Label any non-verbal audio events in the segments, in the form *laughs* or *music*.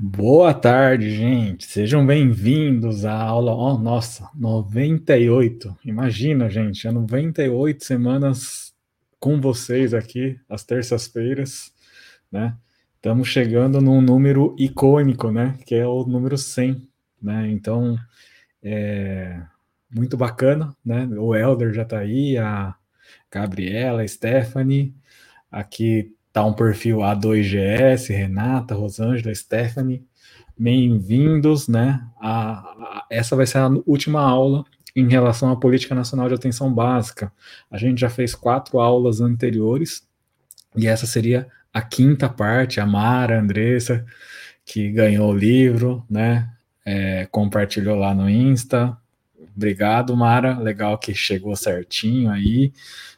Boa tarde, gente. Sejam bem-vindos à aula. Oh, nossa, 98. Imagina, gente, é 98 semanas com vocês aqui, às terças-feiras, né? Estamos chegando num número icônico, né? Que é o número 100, né? Então, é muito bacana, né? O Elder já está aí, a Gabriela, a Stephanie, aqui Tá um perfil A2GS, Renata, Rosângela, Stephanie. Bem-vindos, né? A, a, essa vai ser a última aula em relação à Política Nacional de Atenção Básica. A gente já fez quatro aulas anteriores e essa seria a quinta parte. A Mara, a Andressa, que ganhou o livro, né? É, compartilhou lá no Insta. Obrigado, Mara. Legal que chegou certinho aí,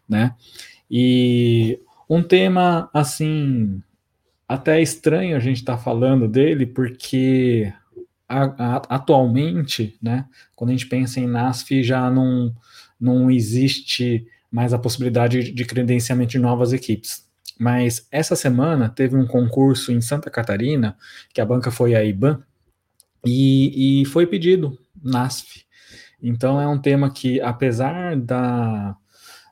né? E um tema, assim, até estranho a gente estar tá falando dele, porque a, a, atualmente, né, quando a gente pensa em NASF, já não, não existe mais a possibilidade de credenciamento de novas equipes. Mas essa semana teve um concurso em Santa Catarina, que a banca foi a IBAN, e, e foi pedido NASF. Então é um tema que, apesar da,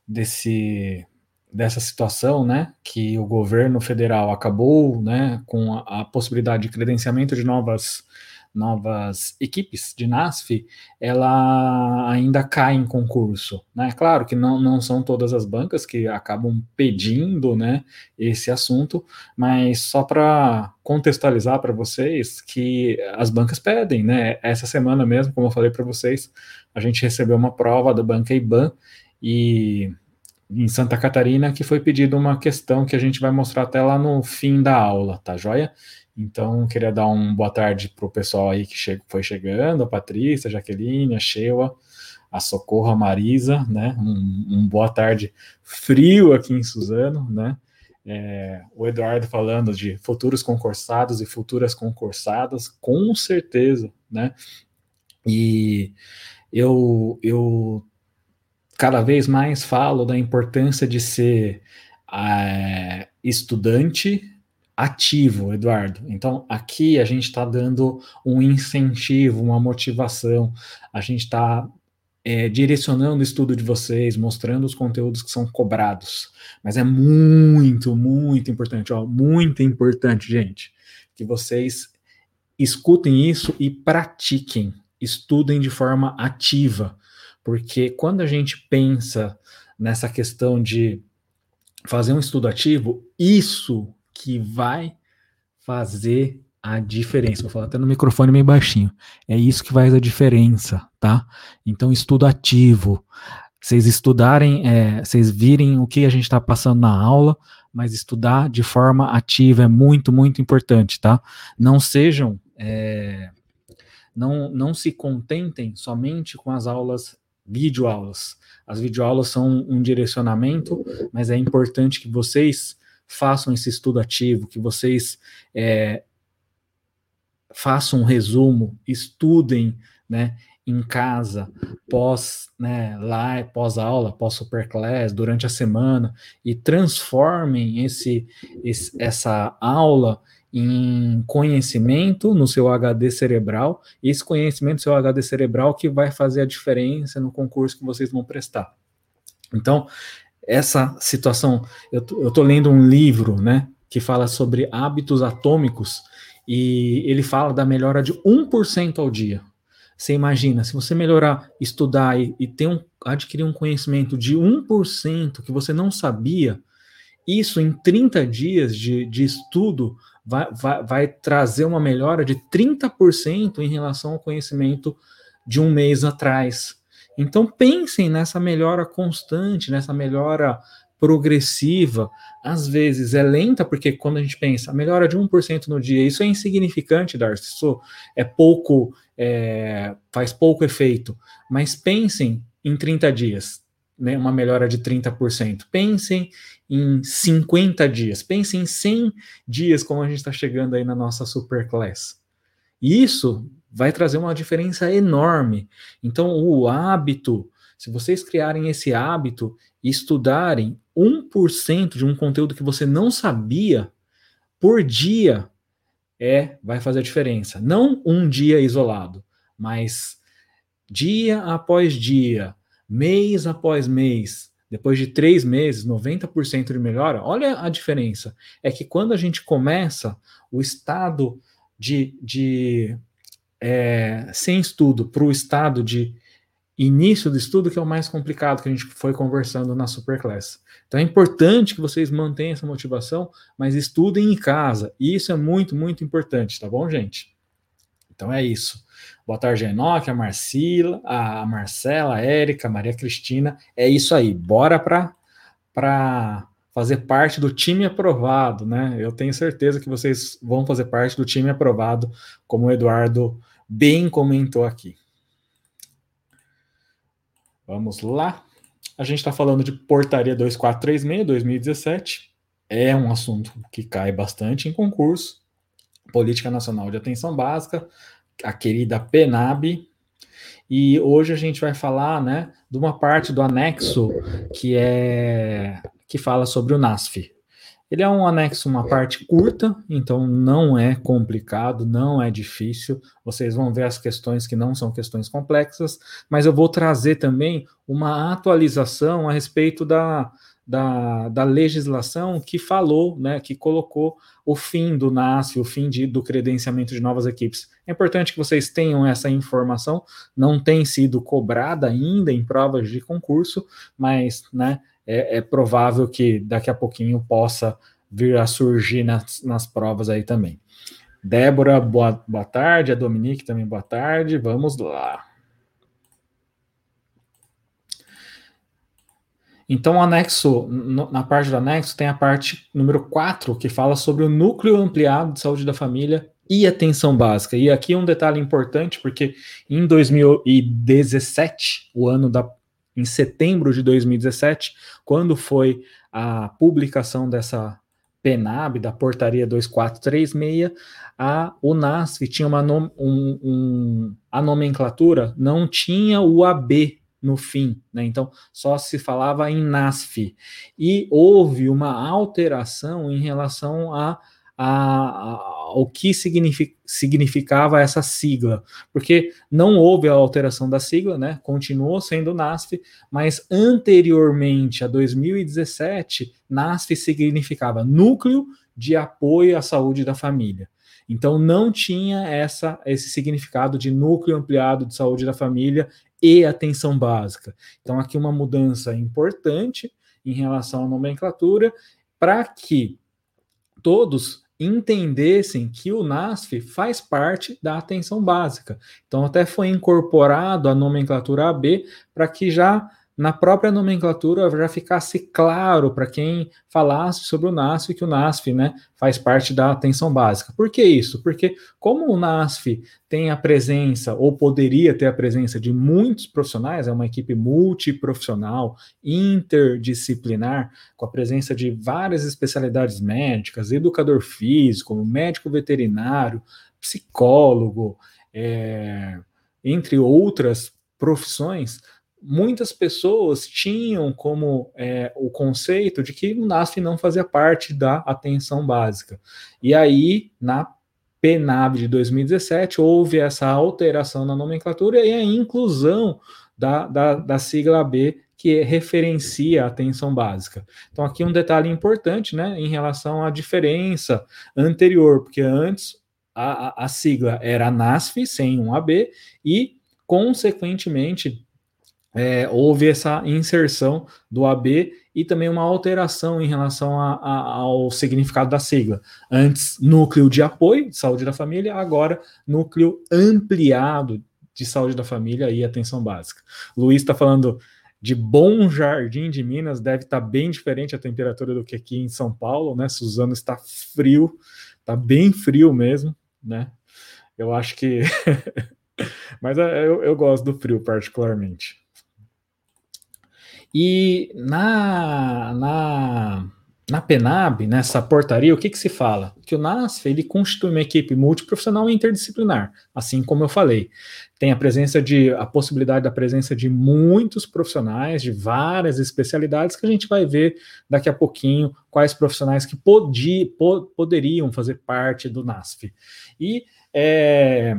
desse dessa situação, né, que o governo federal acabou, né, com a, a, possibilidade de credenciamento de novas novas equipes de NASF, ela ainda cai em concurso, né? Claro que não, não são todas as bancas que acabam pedindo, né, esse assunto, mas só para contextualizar para vocês que as bancas pedem, né? Essa semana mesmo, como eu falei para vocês, a gente recebeu uma prova da banca IBAN e em Santa Catarina que foi pedido uma questão que a gente vai mostrar até lá no fim da aula, tá joia? Então, queria dar uma boa tarde para o pessoal aí que che foi chegando, a Patrícia, a Jaqueline, a Sheila, a Socorro, a Marisa, né? Um, um boa tarde frio aqui em Suzano, né? É, o Eduardo falando de futuros concursados e futuras concursadas, com certeza, né? E eu, eu cada vez mais falo da importância de ser é, estudante ativo, Eduardo. Então, aqui a gente está dando um incentivo, uma motivação, a gente está é, direcionando o estudo de vocês, mostrando os conteúdos que são cobrados. Mas é muito, muito importante, ó, muito importante, gente, que vocês escutem isso e pratiquem, estudem de forma ativa. Porque quando a gente pensa nessa questão de fazer um estudo ativo, isso que vai fazer a diferença. Vou falar até no microfone meio baixinho. É isso que faz a diferença, tá? Então, estudo ativo. Vocês estudarem, é, vocês virem o que a gente está passando na aula, mas estudar de forma ativa é muito, muito importante, tá? Não sejam. É, não, não se contentem somente com as aulas videoaulas. As videoaulas são um direcionamento, mas é importante que vocês façam esse estudo ativo, que vocês é, façam um resumo, estudem, né, em casa, pós, né, lá, pós aula, pós superclass, durante a semana e transformem esse, esse essa aula em conhecimento no seu HD cerebral, esse conhecimento no seu HD cerebral que vai fazer a diferença no concurso que vocês vão prestar. Então, essa situação, eu estou lendo um livro, né, que fala sobre hábitos atômicos, e ele fala da melhora de 1% ao dia. Você imagina, se você melhorar, estudar e, e ter um, adquirir um conhecimento de 1% que você não sabia, isso em 30 dias de, de estudo vai, vai, vai trazer uma melhora de 30% em relação ao conhecimento de um mês atrás. Então pensem nessa melhora constante, nessa melhora progressiva. Às vezes é lenta, porque quando a gente pensa, a melhora de 1% no dia, isso é insignificante, Darcy, isso é pouco, é, faz pouco efeito. Mas pensem em 30 dias, né, uma melhora de 30%. Pensem em 50 dias, pensem em 100 dias, como a gente está chegando aí na nossa superclass. Isso vai trazer uma diferença enorme. Então, o hábito, se vocês criarem esse hábito e estudarem 1% de um conteúdo que você não sabia por dia, é vai fazer a diferença. Não um dia isolado, mas dia após dia, mês após mês, depois de três meses, 90% de melhora. Olha a diferença. É que quando a gente começa o estado de, de é, sem estudo para o estado de início do estudo, que é o mais complicado que a gente foi conversando na Superclass. Então é importante que vocês mantenham essa motivação, mas estudem em casa. E isso é muito, muito importante, tá bom, gente? Então é isso. Boa tarde, Enoque, a Marcila, a Marcela, a Érica, a Maria Cristina. É isso aí. Bora para fazer parte do time aprovado, né? Eu tenho certeza que vocês vão fazer parte do time aprovado, como o Eduardo bem comentou aqui. Vamos lá. A gente está falando de Portaria 2436, 2017. É um assunto que cai bastante em concurso. Política Nacional de Atenção Básica, a querida PENAB. E hoje a gente vai falar né, de uma parte do anexo que é que fala sobre o NASF, ele é um anexo, uma parte curta, então não é complicado, não é difícil. Vocês vão ver as questões que não são questões complexas, mas eu vou trazer também uma atualização a respeito da, da, da legislação que falou, né, que colocou o fim do NASF, o fim de, do credenciamento de novas equipes. É importante que vocês tenham essa informação, não tem sido cobrada ainda em provas de concurso, mas né, é, é, provável que daqui a pouquinho possa vir a surgir nas, nas provas aí também. Débora, boa, boa tarde. A Dominique também, boa tarde. Vamos lá. Então, o anexo, no, na parte do anexo, tem a parte número 4, que fala sobre o núcleo ampliado de saúde da família e atenção básica. E aqui um detalhe importante, porque em 2017, o ano da em setembro de 2017, quando foi a publicação dessa PENAB, da portaria 2436, a UNASF tinha uma um, um, a nomenclatura, não tinha o AB no fim, né? então só se falava em NASF. E houve uma alteração em relação a a, a, o que signific, significava essa sigla, porque não houve a alteração da sigla, né? Continuou sendo NASF, mas anteriormente a 2017, NASF significava Núcleo de Apoio à Saúde da Família. Então não tinha essa esse significado de núcleo ampliado de saúde da família e atenção básica. Então aqui uma mudança importante em relação à nomenclatura para que todos entendessem que o NASF faz parte da atenção básica. Então, até foi incorporado a nomenclatura AB para que já na própria nomenclatura já ficasse claro para quem falasse sobre o NASF que o NASF né, faz parte da atenção básica. Por que isso? Porque como o NASF tem a presença, ou poderia ter a presença de muitos profissionais, é uma equipe multiprofissional, interdisciplinar, com a presença de várias especialidades médicas, educador físico, médico veterinário, psicólogo, é, entre outras profissões, muitas pessoas tinham como é, o conceito de que o NASF não fazia parte da atenção básica. E aí, na PNAB de 2017, houve essa alteração na nomenclatura e a inclusão da, da, da sigla B, que referencia a atenção básica. Então, aqui um detalhe importante né, em relação à diferença anterior, porque antes a, a, a sigla era NASF, sem um AB, e, consequentemente, é, houve essa inserção do AB e também uma alteração em relação a, a, ao significado da sigla. Antes, núcleo de apoio de saúde da família, agora, núcleo ampliado de saúde da família e atenção básica. Luiz está falando de Bom Jardim de Minas, deve estar tá bem diferente a temperatura do que aqui em São Paulo, né? Suzano está frio, está bem frio mesmo, né? Eu acho que. *laughs* Mas é, eu, eu gosto do frio, particularmente. E na, na na PENAB, nessa portaria, o que, que se fala? Que o NASF ele constitui uma equipe multiprofissional e interdisciplinar, assim como eu falei. Tem a presença de a possibilidade da presença de muitos profissionais de várias especialidades que a gente vai ver daqui a pouquinho quais profissionais que podi, po, poderiam fazer parte do NASF. E é,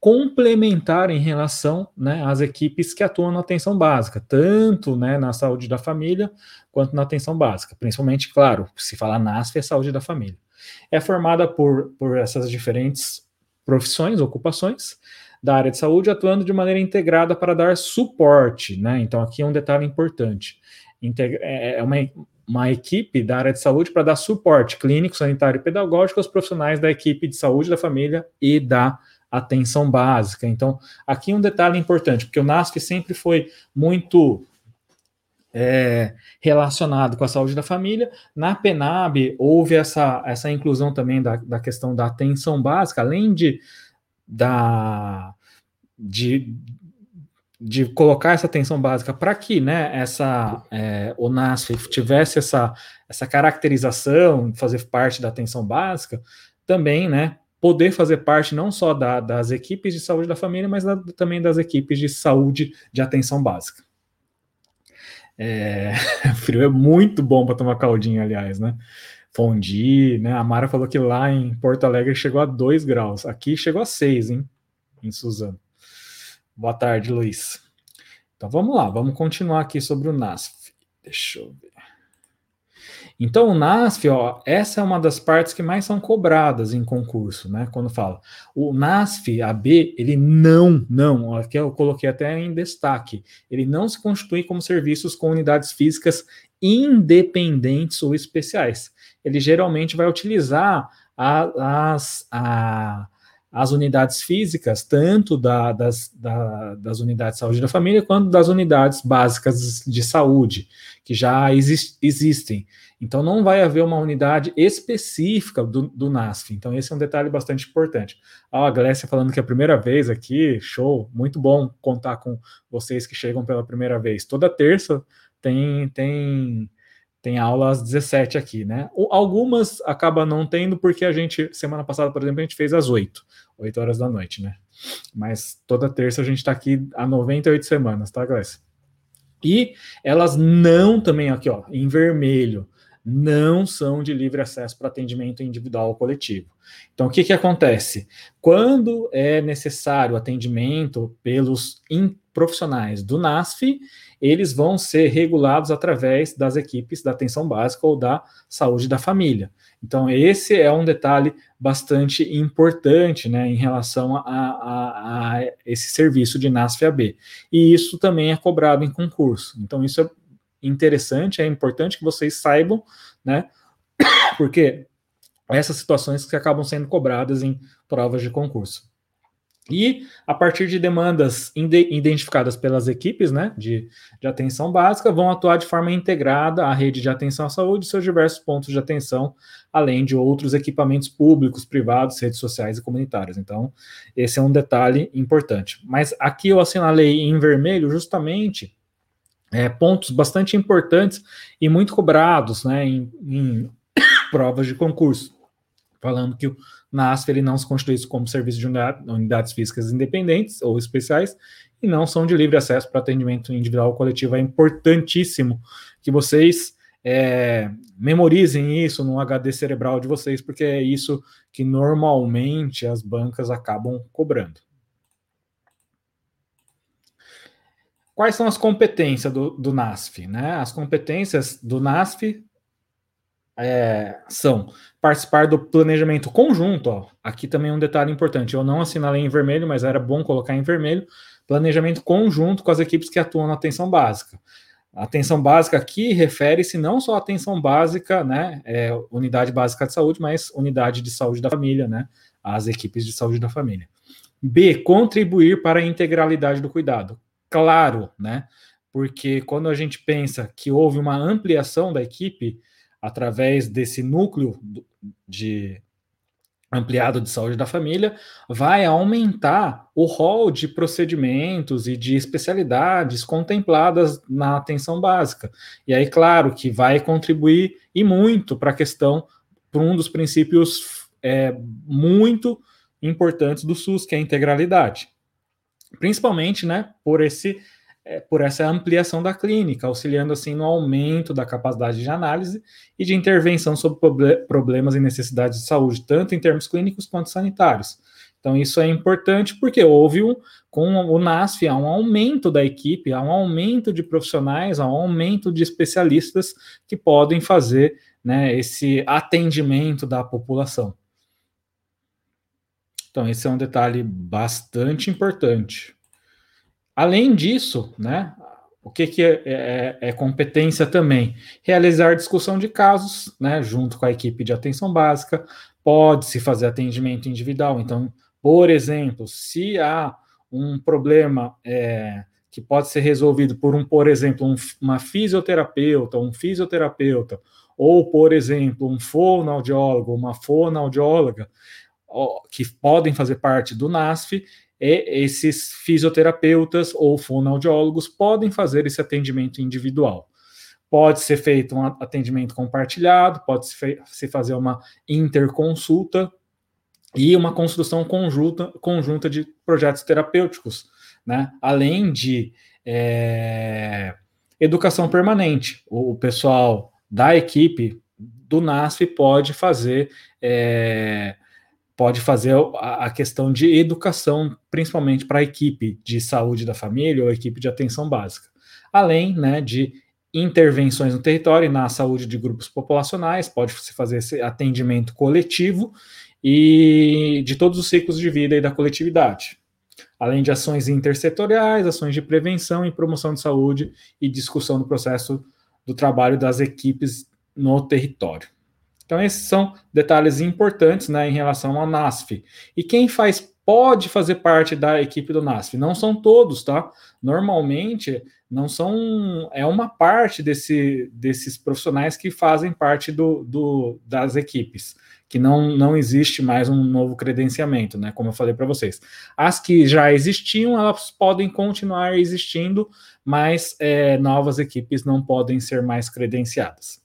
complementar em relação né, às equipes que atuam na atenção básica, tanto né, na saúde da família quanto na atenção básica. Principalmente, claro, se falar NASF é saúde da família. É formada por, por essas diferentes profissões, ocupações da área de saúde, atuando de maneira integrada para dar suporte. Né? Então, aqui é um detalhe importante. É, é uma, uma equipe da área de saúde para dar suporte clínico, sanitário e pedagógico aos profissionais da equipe de saúde da família e da atenção básica. Então, aqui um detalhe importante, porque o NASF sempre foi muito é, relacionado com a saúde da família. Na PENAB, houve essa, essa inclusão também da, da questão da atenção básica, além de, da, de, de colocar essa atenção básica para que né, essa, é, o NASF tivesse essa, essa caracterização, fazer parte da atenção básica, também né, poder fazer parte não só da, das equipes de saúde da família, mas da, também das equipes de saúde de atenção básica. É, *laughs* frio é muito bom para tomar caldinho, aliás, né? Fondi, né? A Mara falou que lá em Porto Alegre chegou a 2 graus. Aqui chegou a 6, hein? Em Suzano. Boa tarde, Luiz. Então vamos lá, vamos continuar aqui sobre o NASF. Deixa eu ver. Então, o NASF, ó, essa é uma das partes que mais são cobradas em concurso, né? Quando fala. O NASF AB, ele não, não, aqui eu coloquei até em destaque, ele não se constitui como serviços com unidades físicas independentes ou especiais. Ele geralmente vai utilizar a, as, a, as unidades físicas, tanto da, das, da, das unidades de saúde da família, quanto das unidades básicas de saúde, que já exist, existem. Então, não vai haver uma unidade específica do, do NASF. Então, esse é um detalhe bastante importante. Ah, a Glécia falando que é a primeira vez aqui, show, muito bom contar com vocês que chegam pela primeira vez. Toda terça tem, tem, tem aula às 17 aqui, né? Algumas acaba não tendo, porque a gente, semana passada, por exemplo, a gente fez às 8, 8 horas da noite, né? Mas toda terça a gente está aqui há 98 semanas, tá, Glécia? E elas não também, aqui, ó, em vermelho não são de livre acesso para atendimento individual ou coletivo. Então, o que, que acontece? Quando é necessário atendimento pelos profissionais do NASF, eles vão ser regulados através das equipes da atenção básica ou da saúde da família. Então, esse é um detalhe bastante importante né, em relação a, a, a esse serviço de NASF-AB. E isso também é cobrado em concurso. Então, isso é interessante, é importante que vocês saibam, né? *coughs* Porque essas situações que acabam sendo cobradas em provas de concurso. E a partir de demandas identificadas pelas equipes né, de, de atenção básica, vão atuar de forma integrada à rede de atenção à saúde e seus diversos pontos de atenção, além de outros equipamentos públicos, privados, redes sociais e comunitárias. Então, esse é um detalhe importante. Mas aqui eu assinalei em vermelho justamente é, pontos bastante importantes e muito cobrados né, em, em *coughs* provas de concurso, falando que o NASF ele não se constitui como serviço de unidades físicas independentes ou especiais e não são de livre acesso para atendimento individual ou coletivo. É importantíssimo que vocês é, memorizem isso no HD cerebral de vocês, porque é isso que normalmente as bancas acabam cobrando. Quais são as competências do, do NASF? Né? As competências do NASF é, são participar do planejamento conjunto. Ó. Aqui também um detalhe importante. Eu não assinalei em vermelho, mas era bom colocar em vermelho. Planejamento conjunto com as equipes que atuam na atenção básica. A atenção básica aqui refere-se não só à atenção básica, né, é, unidade básica de saúde, mas unidade de saúde da família, né, as equipes de saúde da família. B, contribuir para a integralidade do cuidado claro, né? Porque quando a gente pensa que houve uma ampliação da equipe através desse núcleo de, ampliado de saúde da família, vai aumentar o rol de procedimentos e de especialidades contempladas na atenção básica. E aí, claro, que vai contribuir e muito para a questão, para um dos princípios é, muito importantes do SUS, que é a integralidade. Principalmente, né, por esse é, por essa ampliação da clínica, auxiliando assim no aumento da capacidade de análise e de intervenção sobre problemas e necessidades de saúde, tanto em termos clínicos quanto sanitários. Então, isso é importante porque houve um, com o NASF, há um aumento da equipe, há um aumento de profissionais, há um aumento de especialistas que podem fazer né, esse atendimento da população. Então, esse é um detalhe bastante importante. Além disso, né, o que, que é, é, é, competência também? Realizar discussão de casos, né, junto com a equipe de atenção básica, pode-se fazer atendimento individual. Então, por exemplo, se há um problema é, que pode ser resolvido por um, por exemplo, um, uma fisioterapeuta, um fisioterapeuta, ou, por exemplo, um fonoaudiólogo, uma fonoaudióloga, que podem fazer parte do NASF, e esses fisioterapeutas ou fonoaudiólogos podem fazer esse atendimento individual. Pode ser feito um atendimento compartilhado, pode se fazer uma interconsulta e uma construção conjunta, conjunta de projetos terapêuticos, né? além de é, educação permanente. O, pessoal da equipe do NASF pode fazer é, pode fazer a, questão de educação, principalmente para a equipe de saúde da família ou equipe de atenção básica, além né, de intervenções no território e na saúde de grupos populacionais, pode se fazer esse atendimento coletivo e de todos os ciclos de vida e da coletividade, além de ações intersetoriais, ações de prevenção e promoção de saúde e discussão do processo do trabalho das equipes no território. Então, esses são detalhes importantes né, em relação ao NASF. E quem faz pode fazer parte da equipe do NASF. Não são todos, tá? Normalmente não são. É uma parte desse, desses profissionais que fazem parte do, do, das equipes, que não, não existe mais um novo credenciamento, né? Como eu falei para vocês. As que já existiam, elas podem continuar existindo, mas é, novas equipes não podem ser mais credenciadas.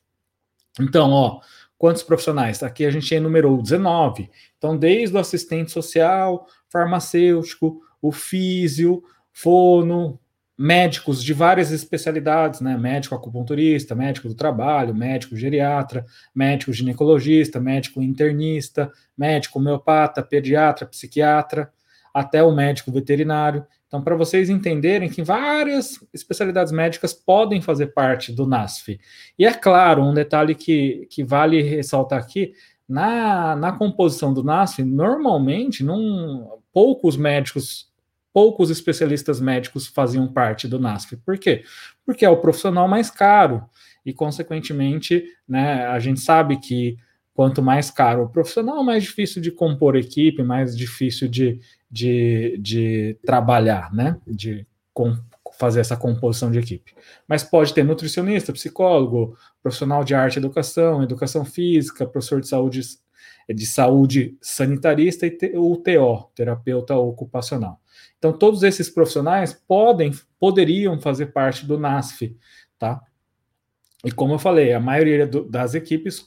Então, ó, Quantos profissionais? Aqui a gente enumerou 19. Então, desde o assistente social, farmacêutico, o físio, fono, médicos de várias especialidades, né? Médico acupunturista, médico do trabalho, médico geriatra, médico ginecologista, médico internista, médico homeopata, pediatra, psiquiatra, até o médico veterinário. Então, para vocês entenderem que várias especialidades médicas podem fazer parte do NASF. E é claro, um detalhe que, que vale ressaltar aqui, na, na composição do NASF, normalmente, não, poucos médicos, poucos especialistas médicos faziam parte do NASF. Por quê? Porque é o profissional mais caro. E, consequentemente, né, a gente sabe que quanto mais caro o profissional, mais difícil de compor equipe, mais difícil de, de, de trabalhar, né? De com, fazer essa composição de equipe. Mas pode ter nutricionista, psicólogo, profissional de arte e educação, educação física, professor de saúde, de saúde sanitarista e o TO, terapeuta ocupacional. Então, todos esses profissionais podem, poderiam fazer parte do NASF, tá? E como eu falei, a maioria do, das equipes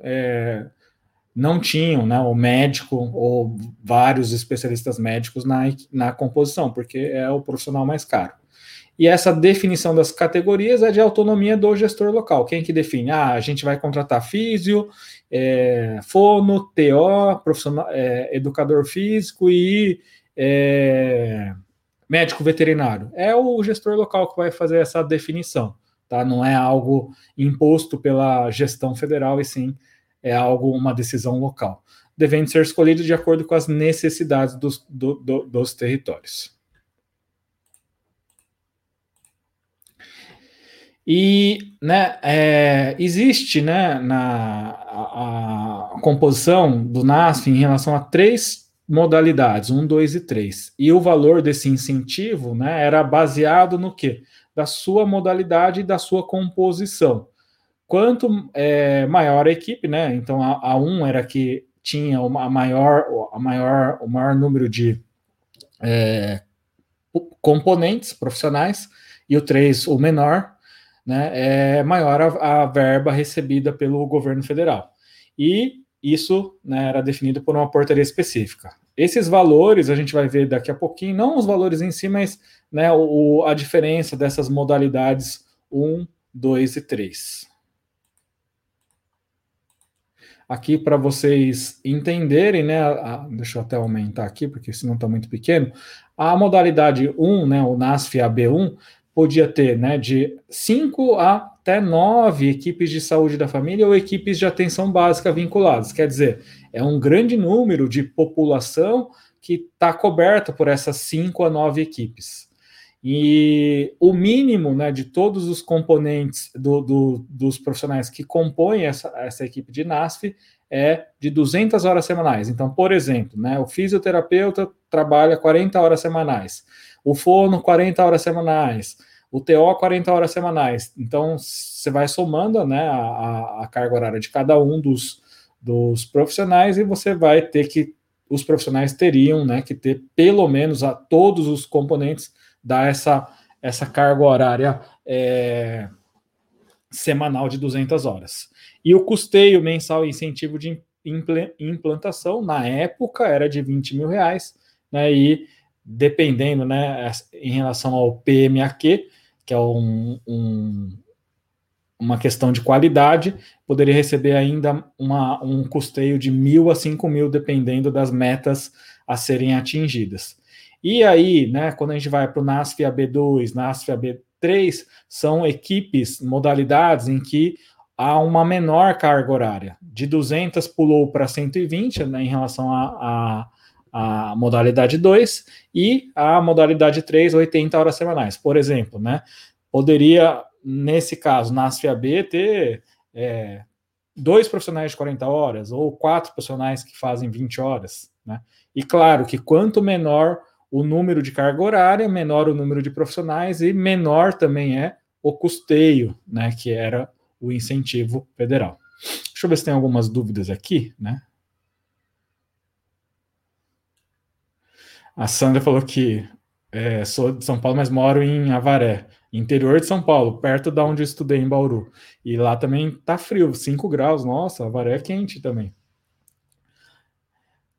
é, não tinham né, o médico ou vários especialistas médicos na, na composição, porque é o profissional mais caro. E essa definição das categorias é de autonomia do gestor local. Quem que define? Ah, a gente vai contratar físio, é, fono, TO, profissional, é, educador físico e é, médico veterinário. É o gestor local que vai fazer essa definição. Tá? Não é algo imposto pela gestão federal, e sim é algo, uma decisão local, devendo ser escolhido de acordo com as necessidades dos, do, do, dos territórios. E né, é, existe né, na a, a, composição do NASF em relação a três modalidades, um, dois e três. E o valor desse incentivo né, era baseado no quê? Da sua modalidade e da sua composição. Quanto é, maior a equipe, né? Então a, a 1 era que tinha a maior, a maior, o maior número de é, componentes profissionais, e o 3, o menor, né, é maior a, a, verba recebida pelo governo federal. E isso né, era definido por uma portaria específica. Esses valores a gente vai ver daqui a pouquinho, não os valores em si, mas né, o, a diferença dessas modalidades 1, 2 e 3 aqui para vocês entenderem, né? A, deixa eu até aumentar aqui, porque senão está muito pequeno. A modalidade 1, né, o NASF AB1, podia ter né, de 5 até 9 equipes de saúde da família ou equipes de atenção básica vinculadas. Quer dizer, é um grande número de população que está coberta por essas 5 a 9 equipes. E o mínimo né, de todos os componentes do, do, dos profissionais que compõem essa, essa equipe de NASF é de 200 horas semanais. Então, por exemplo, né, o fisioterapeuta trabalha 40 horas semanais, o fono 40 horas semanais, o TO 40 horas semanais. Então, você vai somando né, a, a carga horária de cada um dos, dos profissionais e você vai ter que, os profissionais teriam né, que ter pelo menos a todos os componentes dar essa, essa carga horária é, semanal de 200 horas. E o custeio mensal e incentivo de implantação, na época, era de 20 mil reais, né, e dependendo, né, em relação ao PMAQ, que é um, um, uma questão de qualidade, poderia receber ainda uma, um custeio de mil a cinco mil, dependendo das metas a serem atingidas. E aí, né, quando a gente vai para o NASF AB2, NASF AB3, são equipes, modalidades em que há uma menor carga horária. De 200 pulou para 120 né, em relação a, a, a, modalidade 2 e a modalidade 3, 80 horas semanais. Por exemplo, né, poderia, nesse caso, NASF AB, ter é, dois profissionais de 40 horas ou quatro profissionais que fazem 20 horas. Né? E claro que quanto menor o número de carga horária, menor o número de profissionais e menor também é o custeio, né, que era o incentivo federal. Deixa eu ver se tem algumas dúvidas aqui, né? A Sandra falou que é, sou de São Paulo, mas moro em Avaré, interior de São Paulo, perto da onde eu estudei em Bauru. E lá também tá frio, 5 graus. Nossa, Avaré é quente também.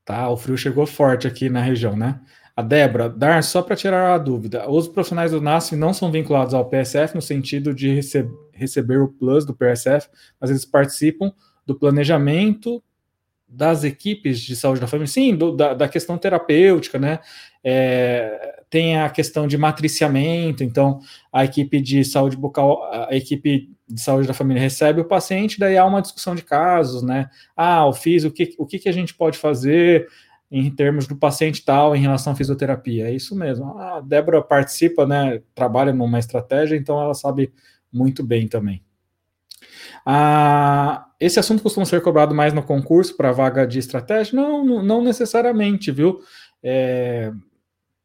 Tá, o frio chegou forte aqui na região, né? A Débora, Dar, só para tirar a dúvida, os profissionais do NASF não são vinculados ao PSF no sentido de rece receber o plus do PSF, mas eles participam do planejamento das equipes de saúde da família, sim, do, da, da, questão terapêutica, né? É, tem a questão de matriciamento, então a equipe de saúde bucal, a equipe de saúde da família recebe o paciente, daí há uma discussão de casos, né? Ah, o FIS, o que, o que, que a gente pode fazer? Em termos do paciente tal em relação à fisioterapia. É isso mesmo. A Débora participa, né, trabalha numa estratégia, então ela sabe muito bem também. Ah, esse assunto costuma ser cobrado mais no concurso para vaga de estratégia? Não, não necessariamente, viu? É,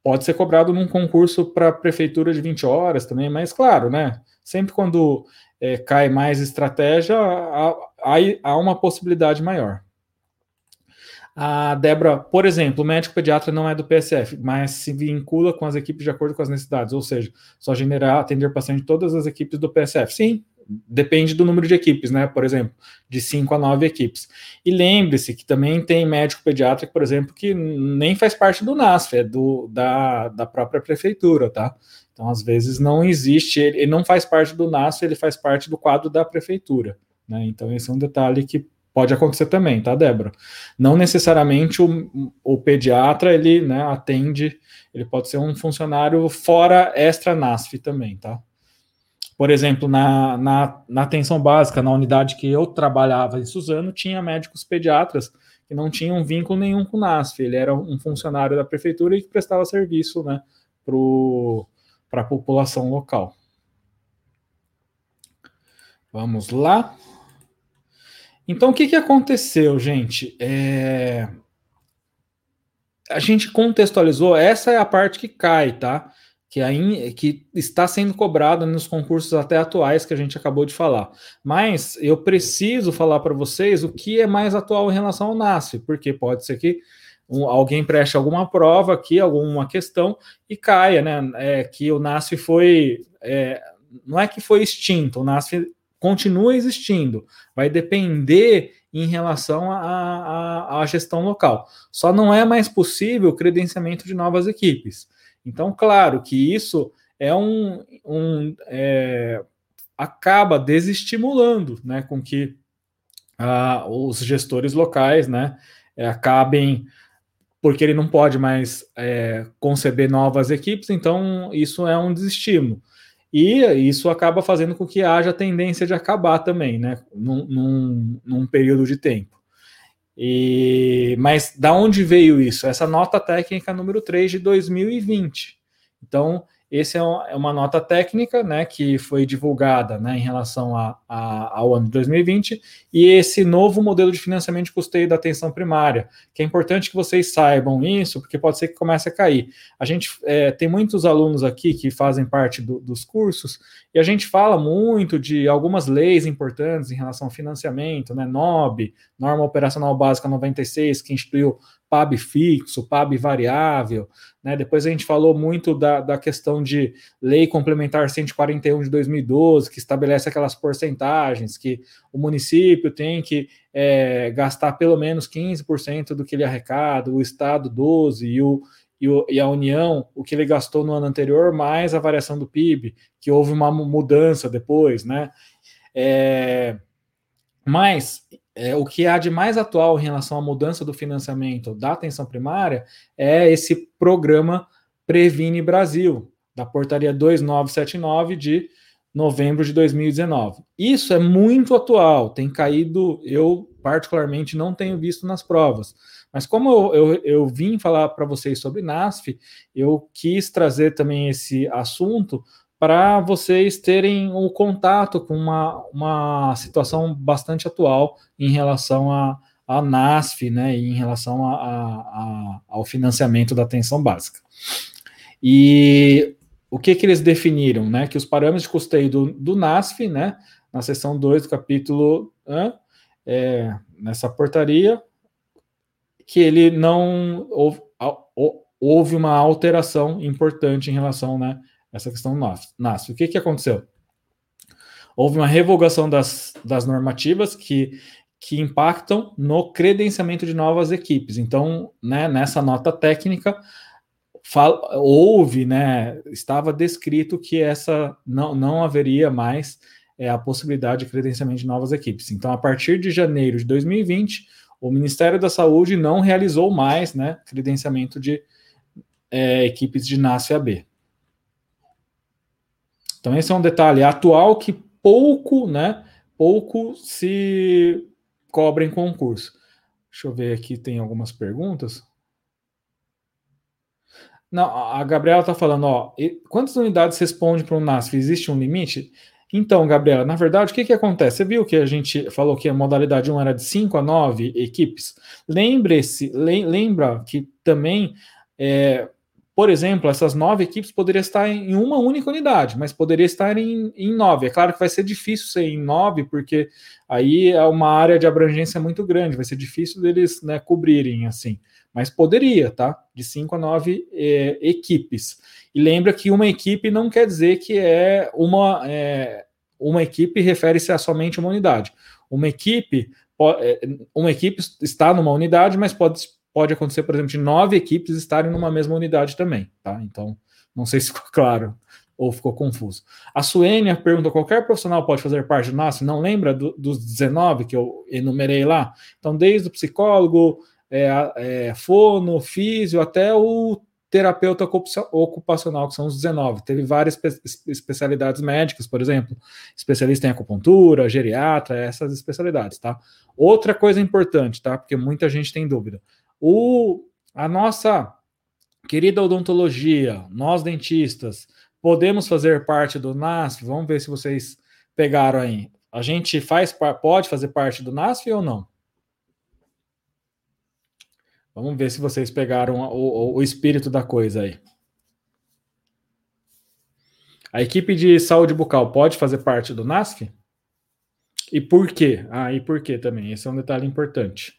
pode ser cobrado num concurso para prefeitura de 20 horas também, mas claro, né? Sempre quando é, cai mais estratégia, há, há, há uma possibilidade maior. A Débora, por exemplo, o médico pediatra não é do PSF, mas se vincula com as equipes de acordo com as necessidades, ou seja, só generar, atender paciente de todas as equipes do PSF. Sim, depende do número de equipes, né? Por exemplo, de 5 a 9 equipes. E lembre-se que também tem médico pediatra, por exemplo, que nem faz parte do NASF, é do, da, da própria prefeitura, tá? Então, às vezes, não existe, ele, ele não faz parte do NASF, ele faz parte do quadro da prefeitura. Né? Então, esse é um detalhe que Pode acontecer também, tá, Débora? Não necessariamente o, o pediatra ele né, atende, ele pode ser um funcionário fora extra NASF também, tá? Por exemplo, na, na, na atenção básica, na unidade que eu trabalhava em Suzano, tinha médicos pediatras que não tinham vínculo nenhum com o NASF. Ele era um funcionário da prefeitura e que prestava serviço né, para a população local. Vamos lá. Então, o que, que aconteceu, gente? É... A gente contextualizou, essa é a parte que cai, tá? que, aí, que está sendo cobrada nos concursos até atuais que a gente acabou de falar. Mas eu preciso falar para vocês o que é mais atual em relação ao NASF, porque pode ser que um, alguém preste alguma prova aqui, alguma questão, e caia, né? É, que o NASF foi. É, não é que foi extinto, o NASF continua existindo, vai depender em relação à gestão local. Só não é mais possível o credenciamento de novas equipes. Então, claro que isso é um, um é, acaba desestimulando, né, com que ah, os gestores locais, né, é, acabem porque ele não pode mais é, conceber novas equipes, então isso é um desestímulo. E isso acaba fazendo com que haja tendência de acabar também, né? Num, num, num período de tempo. E, mas da onde veio isso? Essa nota técnica número 3 de 2020. Então, essa é, é uma nota técnica né, que foi divulgada né, em relação a, a, ao ano de 2020 e esse novo modelo de financiamento de custeio da atenção primária, que é importante que vocês saibam isso, porque pode ser que comece a cair. A gente é, tem muitos alunos aqui que fazem parte do, dos cursos e a gente fala muito de algumas leis importantes em relação ao financiamento, né, NOB, Norma Operacional Básica 96, que instituiu PAB fixo, PAB variável. Né? Depois a gente falou muito da, da questão de Lei Complementar 141 de 2012, que estabelece aquelas porcentagens que o município tem que é, gastar pelo menos 15% do que ele arrecada, o Estado 12% e, o, e, a União, o que ele gastou no ano anterior, mais a variação do PIB, que houve uma mudança depois, né? É, mas é, o que há de mais atual em relação à mudança do financiamento da atenção primária é esse programa Previne Brasil, da portaria 2979 de novembro de 2019. Isso é muito atual, tem caído, eu particularmente não tenho visto nas provas. Mas como eu, eu, eu vim falar para vocês sobre NASF, eu quis trazer também esse assunto para vocês terem o contato com uma, uma situação bastante atual em relação a, a NASF, né, em relação a, a, ao financiamento da atenção básica. E o que, que eles definiram, né, que os parâmetros de custeio do, do NASF, né, na seção 2 do capítulo, é, nessa portaria, que ele não houve, houve uma alteração importante em relação, né, essa questão nasce. O que, que aconteceu? Houve uma revogação das, das normativas que, que impactam no credenciamento de novas equipes. Então, né, nessa nota técnica, houve, né, estava descrito que essa não, não haveria mais é, a possibilidade de credenciamento de novas equipes. Então, a partir de janeiro de 2020, o Ministério da Saúde não realizou mais né, credenciamento de é, equipes de NASF-AB. Então esse é um detalhe atual que pouco, né, pouco se cobra em concurso. Deixa eu ver aqui, tem algumas perguntas. Não, a Gabriela está falando, ó, quantas unidades responde para o NASF? Existe um limite? Então, Gabriela, na verdade, o que, que acontece? Você viu que a gente falou que a modalidade 1 era de 5 a 9 equipes? Lembre-se, lembra que também é, por exemplo, essas nove equipes poderiam estar em uma única unidade, mas poderia estar em, em, nove. É claro que vai ser difícil ser em nove, porque aí é uma área de abrangência muito grande, vai ser difícil deles né, cobrirem assim. Mas poderia, tá? De cinco a nove é, equipes. E lembra que uma equipe não quer dizer que é uma. É, uma equipe refere-se a somente uma unidade. Uma equipe, é, uma equipe está numa unidade, mas pode pode acontecer, por exemplo, de nove equipes estarem numa mesma unidade também, tá? Então, não sei se ficou *laughs* claro ou ficou confuso. A Suênia pergunta: qualquer profissional pode fazer parte do NASF? Não lembra do, dos 19 que eu enumerei lá? Então, desde o psicólogo, é, é, fono, físio, até o terapeuta ocupacional, que são os 19. Teve várias espe especialidades médicas, por exemplo, especialista em acupuntura, geriatra, essas especialidades, tá? Outra coisa importante, tá? Porque muita gente tem dúvida. O, a nossa querida odontologia, nós dentistas, podemos fazer parte do NASF? Vamos ver se vocês pegaram aí. A gente faz pode fazer parte do NASF ou não? Vamos ver se vocês pegaram o, o, o espírito da coisa aí. A equipe de saúde bucal pode fazer parte do NASF? E por quê? Ah, e por quê também? Esse é um detalhe importante.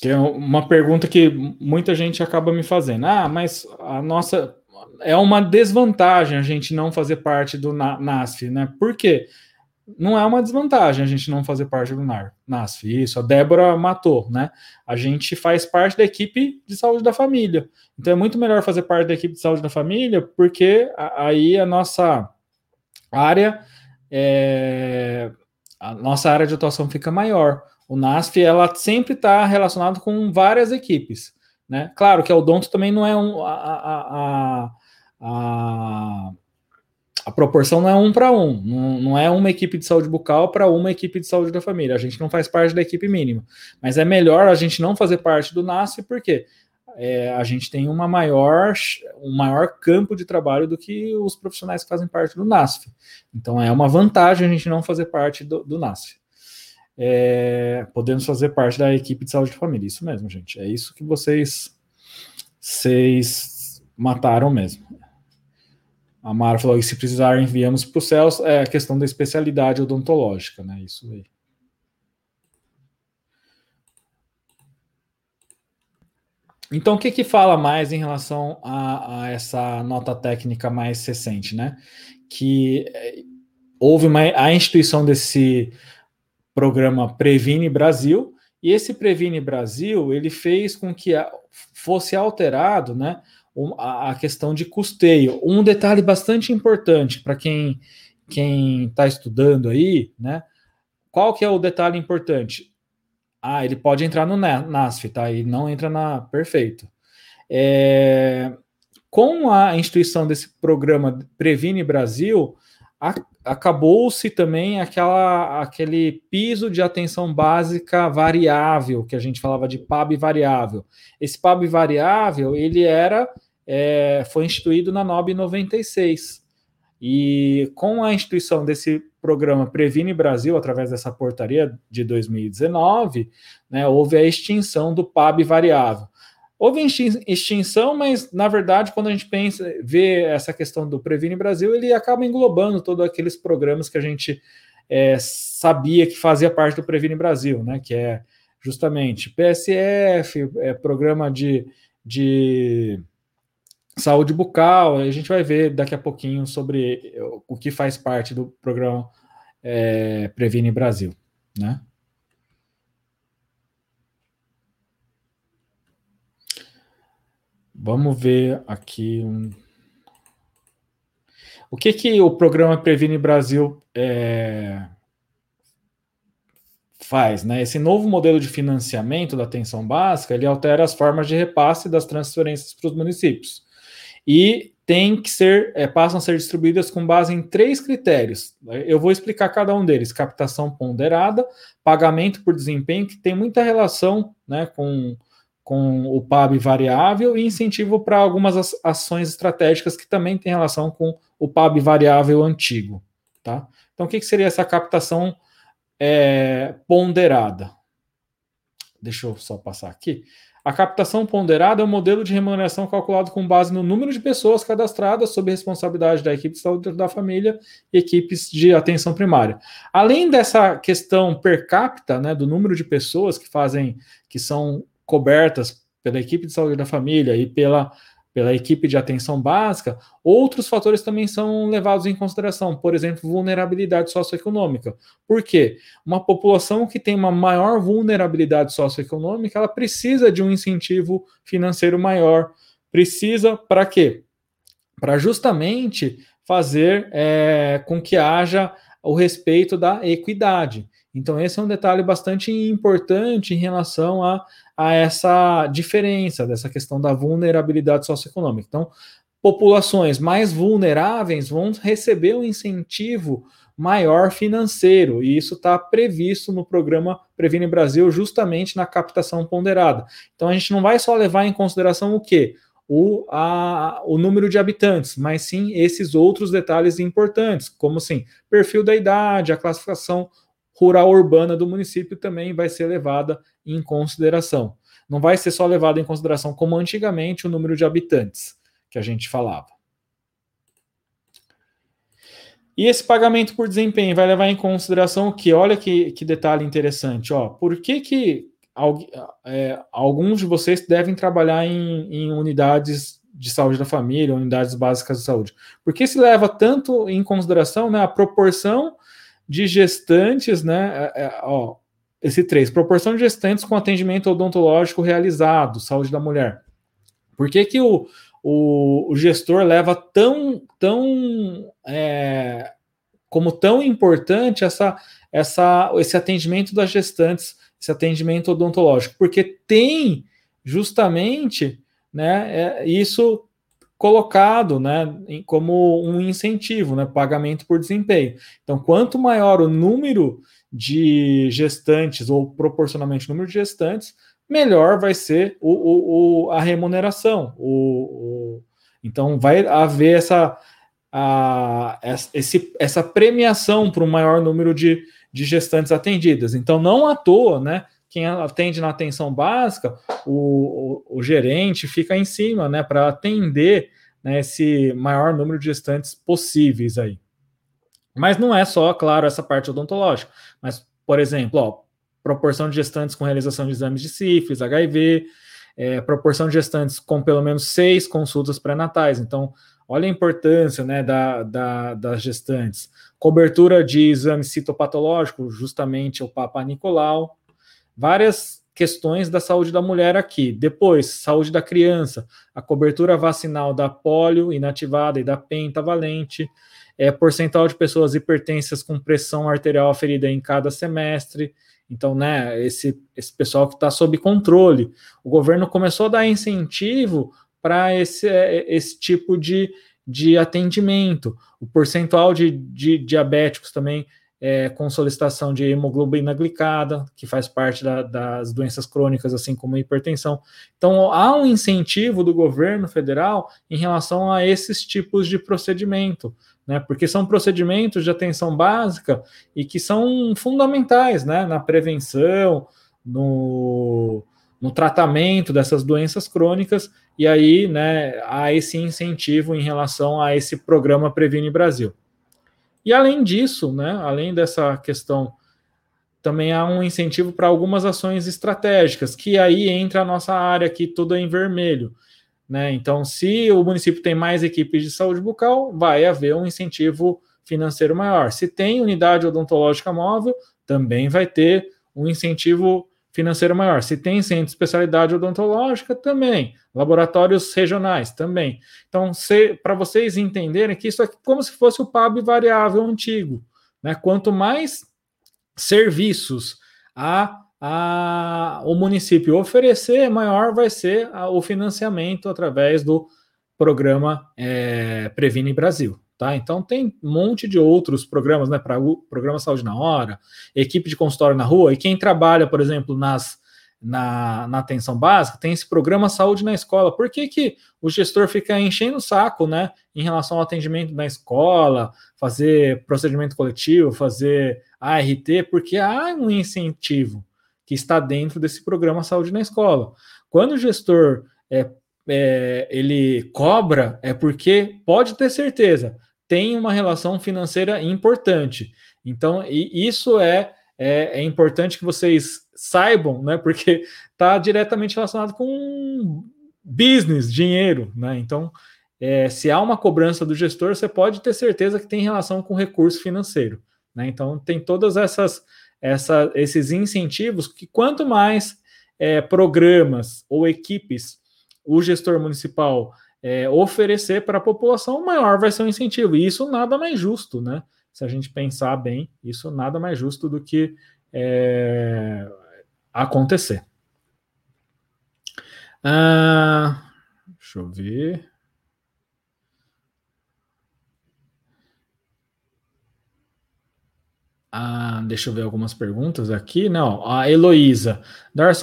Que é uma pergunta que muita gente acaba me fazendo. Ah, mas a nossa é uma desvantagem a gente não fazer parte do NASF, né? Por quê? Não é uma desvantagem a gente não fazer parte do NASF. Isso, a Débora matou, né? A gente faz parte da equipe de saúde da família. Então é muito melhor fazer parte da equipe de saúde da família, porque aí a nossa área é, a nossa área de atuação fica maior. O NASF ela sempre está relacionado com várias equipes, né? Claro que a Odonto também não é um a, a, a, a proporção não é um para um, não, não, é uma equipe de saúde bucal para uma equipe de saúde da família. A gente não faz parte da equipe mínima, mas é melhor a gente não fazer parte do NASF porque é, a gente tem uma maior, um maior campo de trabalho do que os profissionais que fazem parte do NASF. Então é uma vantagem a gente não fazer parte do, do NASF. É, podemos fazer parte da equipe de saúde de família. Isso mesmo, gente. É isso que vocês, vocês mataram mesmo. A Mara falou que se precisar enviamos para o céus, é a questão da especialidade odontológica, né? Isso aí. Então, o que, que fala mais em relação a, a essa nota técnica mais recente, né? Que é, houve uma, a instituição desse programa Previne Brasil, e esse Previne Brasil ele fez com que fosse alterado, né? A, a questão de custeio. Um detalhe bastante importante para quem quem está estudando aí, né? Qual que é o detalhe importante? Ah, ele pode entrar no NASF, tá? E não entra na. Perfeito. É... Com a instituição desse programa Previne Brasil, acabou-se também aquela, aquele piso de atenção básica variável, que a gente falava de PAB variável. Esse PAB variável, ele era, é, foi instituído na NOB 96. E com a instituição desse programa Previne Brasil, através dessa portaria de 2019, né, houve a extinção do PAB variável. Houve extinção, mas na verdade, quando a gente pensa, vê essa questão do Previne Brasil, ele acaba englobando todos aqueles programas que a gente é, sabia que fazia parte do Previne Brasil, né? Que é justamente PSF, é, programa de, de saúde bucal. A gente vai ver daqui a pouquinho sobre o que faz parte do programa é, Previne Brasil, né? Vamos ver aqui um. O que, que o programa Previne Brasil é, faz? Né? Esse novo modelo de financiamento da atenção básica ele altera as formas de repasse das transferências para os municípios. E tem que ser, é, passam a ser distribuídas com base em três critérios. Eu vou explicar cada um deles: captação ponderada, pagamento por desempenho, que tem muita relação né, com com o PAB variável e incentivo para algumas ações estratégicas que também tem relação com o PAB variável antigo. Tá? Então, o que, que seria essa captação é, ponderada? Deixa eu só passar aqui. A captação ponderada é um modelo de remuneração calculado com base no número de pessoas cadastradas sob responsabilidade da equipe de saúde da família e equipes de atenção primária. Além dessa questão per capita, né, do número de pessoas que fazem, que são cobertas pela equipe de saúde da família e pela, pela equipe de atenção básica, outros fatores também são levados em consideração, por exemplo, vulnerabilidade socioeconômica. Por quê? Uma população que tem uma maior vulnerabilidade socioeconômica, ela precisa de um incentivo financeiro maior. Precisa para quê? Para justamente fazer é, com que haja o respeito da equidade. Então, esse é um detalhe bastante importante em relação a, a essa diferença dessa questão da vulnerabilidade socioeconômica. Então, populações mais vulneráveis vão receber um incentivo maior financeiro, e isso está previsto no programa Previne Brasil, justamente na captação ponderada. Então, a gente não vai só levar em consideração o quê? O, a, o número de habitantes, mas sim esses outros detalhes importantes, como assim, perfil da idade, a classificação rural urbana do município também vai ser levada em consideração. Não vai ser só levado em consideração como antigamente o número de habitantes, que a gente falava. E esse pagamento por desempenho vai levar em consideração o que? Olha que, que detalhe interessante. Ó, por que, que é, alguns de vocês devem trabalhar em, em, unidades de saúde da família, unidades básicas de saúde? Porque se leva tanto em consideração né, a proporção de gestantes, né? É, é, ó, esse três, proporção de gestantes com atendimento odontológico realizado, saúde da mulher. Por que, que o, o, o gestor leva tão, tão é, como tão importante essa, essa, esse atendimento das gestantes, esse atendimento odontológico? Porque tem justamente né, é, isso colocado né, como um incentivo, né, pagamento por desempenho. Então, quanto maior o número de gestantes, ou proporcionalmente o número de gestantes, melhor vai ser o, o, o a remuneração. O, então, vai haver essa, a, esse, essa premiação para um maior número de, de gestantes atendidas. Então, não à toa, né? Quem atende na atenção básica, o, o, o gerente fica em cima, né, para atender né, esse maior número de gestantes possíveis aí. Mas não é só, claro, essa parte odontológica, mas, por exemplo, ó, proporção de gestantes com realização de exames de sífilis, HIV, é, proporção de gestantes com pelo menos seis consultas pré-natais. Então, olha a importância né, da, da, das gestantes. Cobertura de exame citopatológico, justamente o Papa Nicolau. Várias questões da saúde da mulher aqui. Depois, saúde da criança, a cobertura vacinal da polio inativada e da pentavalente, é, percentual de pessoas hipertensas com pressão arterial aferida em cada semestre, então, né, esse, esse pessoal que está sob controle. O governo começou a dar incentivo para esse, é, esse tipo de, de atendimento. O percentual de, de diabéticos também é, com solicitação de hemoglobina glicada, que faz parte da, das doenças crônicas, assim como a hipertensão. Então, há um incentivo do governo federal em relação a esses tipos de procedimento né? Porque são procedimentos de atenção básica e que são fundamentais, né? Na prevenção, no, no tratamento dessas doenças crônicas, e aí, né, há esse incentivo em relação a esse programa Previne Brasil. E além disso, né, além dessa questão, também há um incentivo para algumas ações estratégicas, que aí entra a nossa área aqui toda em vermelho, né? Então, se o município tem mais equipes de saúde bucal, vai haver um incentivo financeiro maior. Se tem unidade odontológica móvel, também vai ter um incentivo financeiro maior. Se tem centro de especialidade odontológica, também. Laboratórios regionais, também. Então, para vocês entenderem que isso é como se fosse o PAB variável antigo. Né? Quanto mais serviços a a, o município oferecer, maior vai ser a, o financiamento através do programa é, Previne Brasil. Tá? Então tem um monte de outros programas, né? Para o programa Saúde na Hora, equipe de consultório na rua, e quem trabalha, por exemplo, nas, na, na atenção básica, tem esse programa Saúde na Escola. Por que, que o gestor fica enchendo o saco né, em relação ao atendimento na escola, fazer procedimento coletivo, fazer ART? Porque há um incentivo que está dentro desse programa Saúde na Escola. Quando o gestor é, é, ele cobra, é porque pode ter certeza, tem uma relação financeira importante. Então, isso é, é, é importante que vocês saibam, né? Porque está diretamente relacionado com business, dinheiro, né? Então, é, se há uma cobrança do gestor, você pode ter certeza que tem relação com recurso financeiro. Né? Então, tem todas essas essa, esses incentivos que quanto mais é, programas ou equipes o gestor municipal é, oferecer para a população, maior vai ser o incentivo. E isso nada mais justo, né? Se a gente pensar bem, isso nada mais justo do que é, acontecer. Ah, deixa eu ver. Ah, deixa eu ver algumas perguntas aqui. Não, a Heloísa.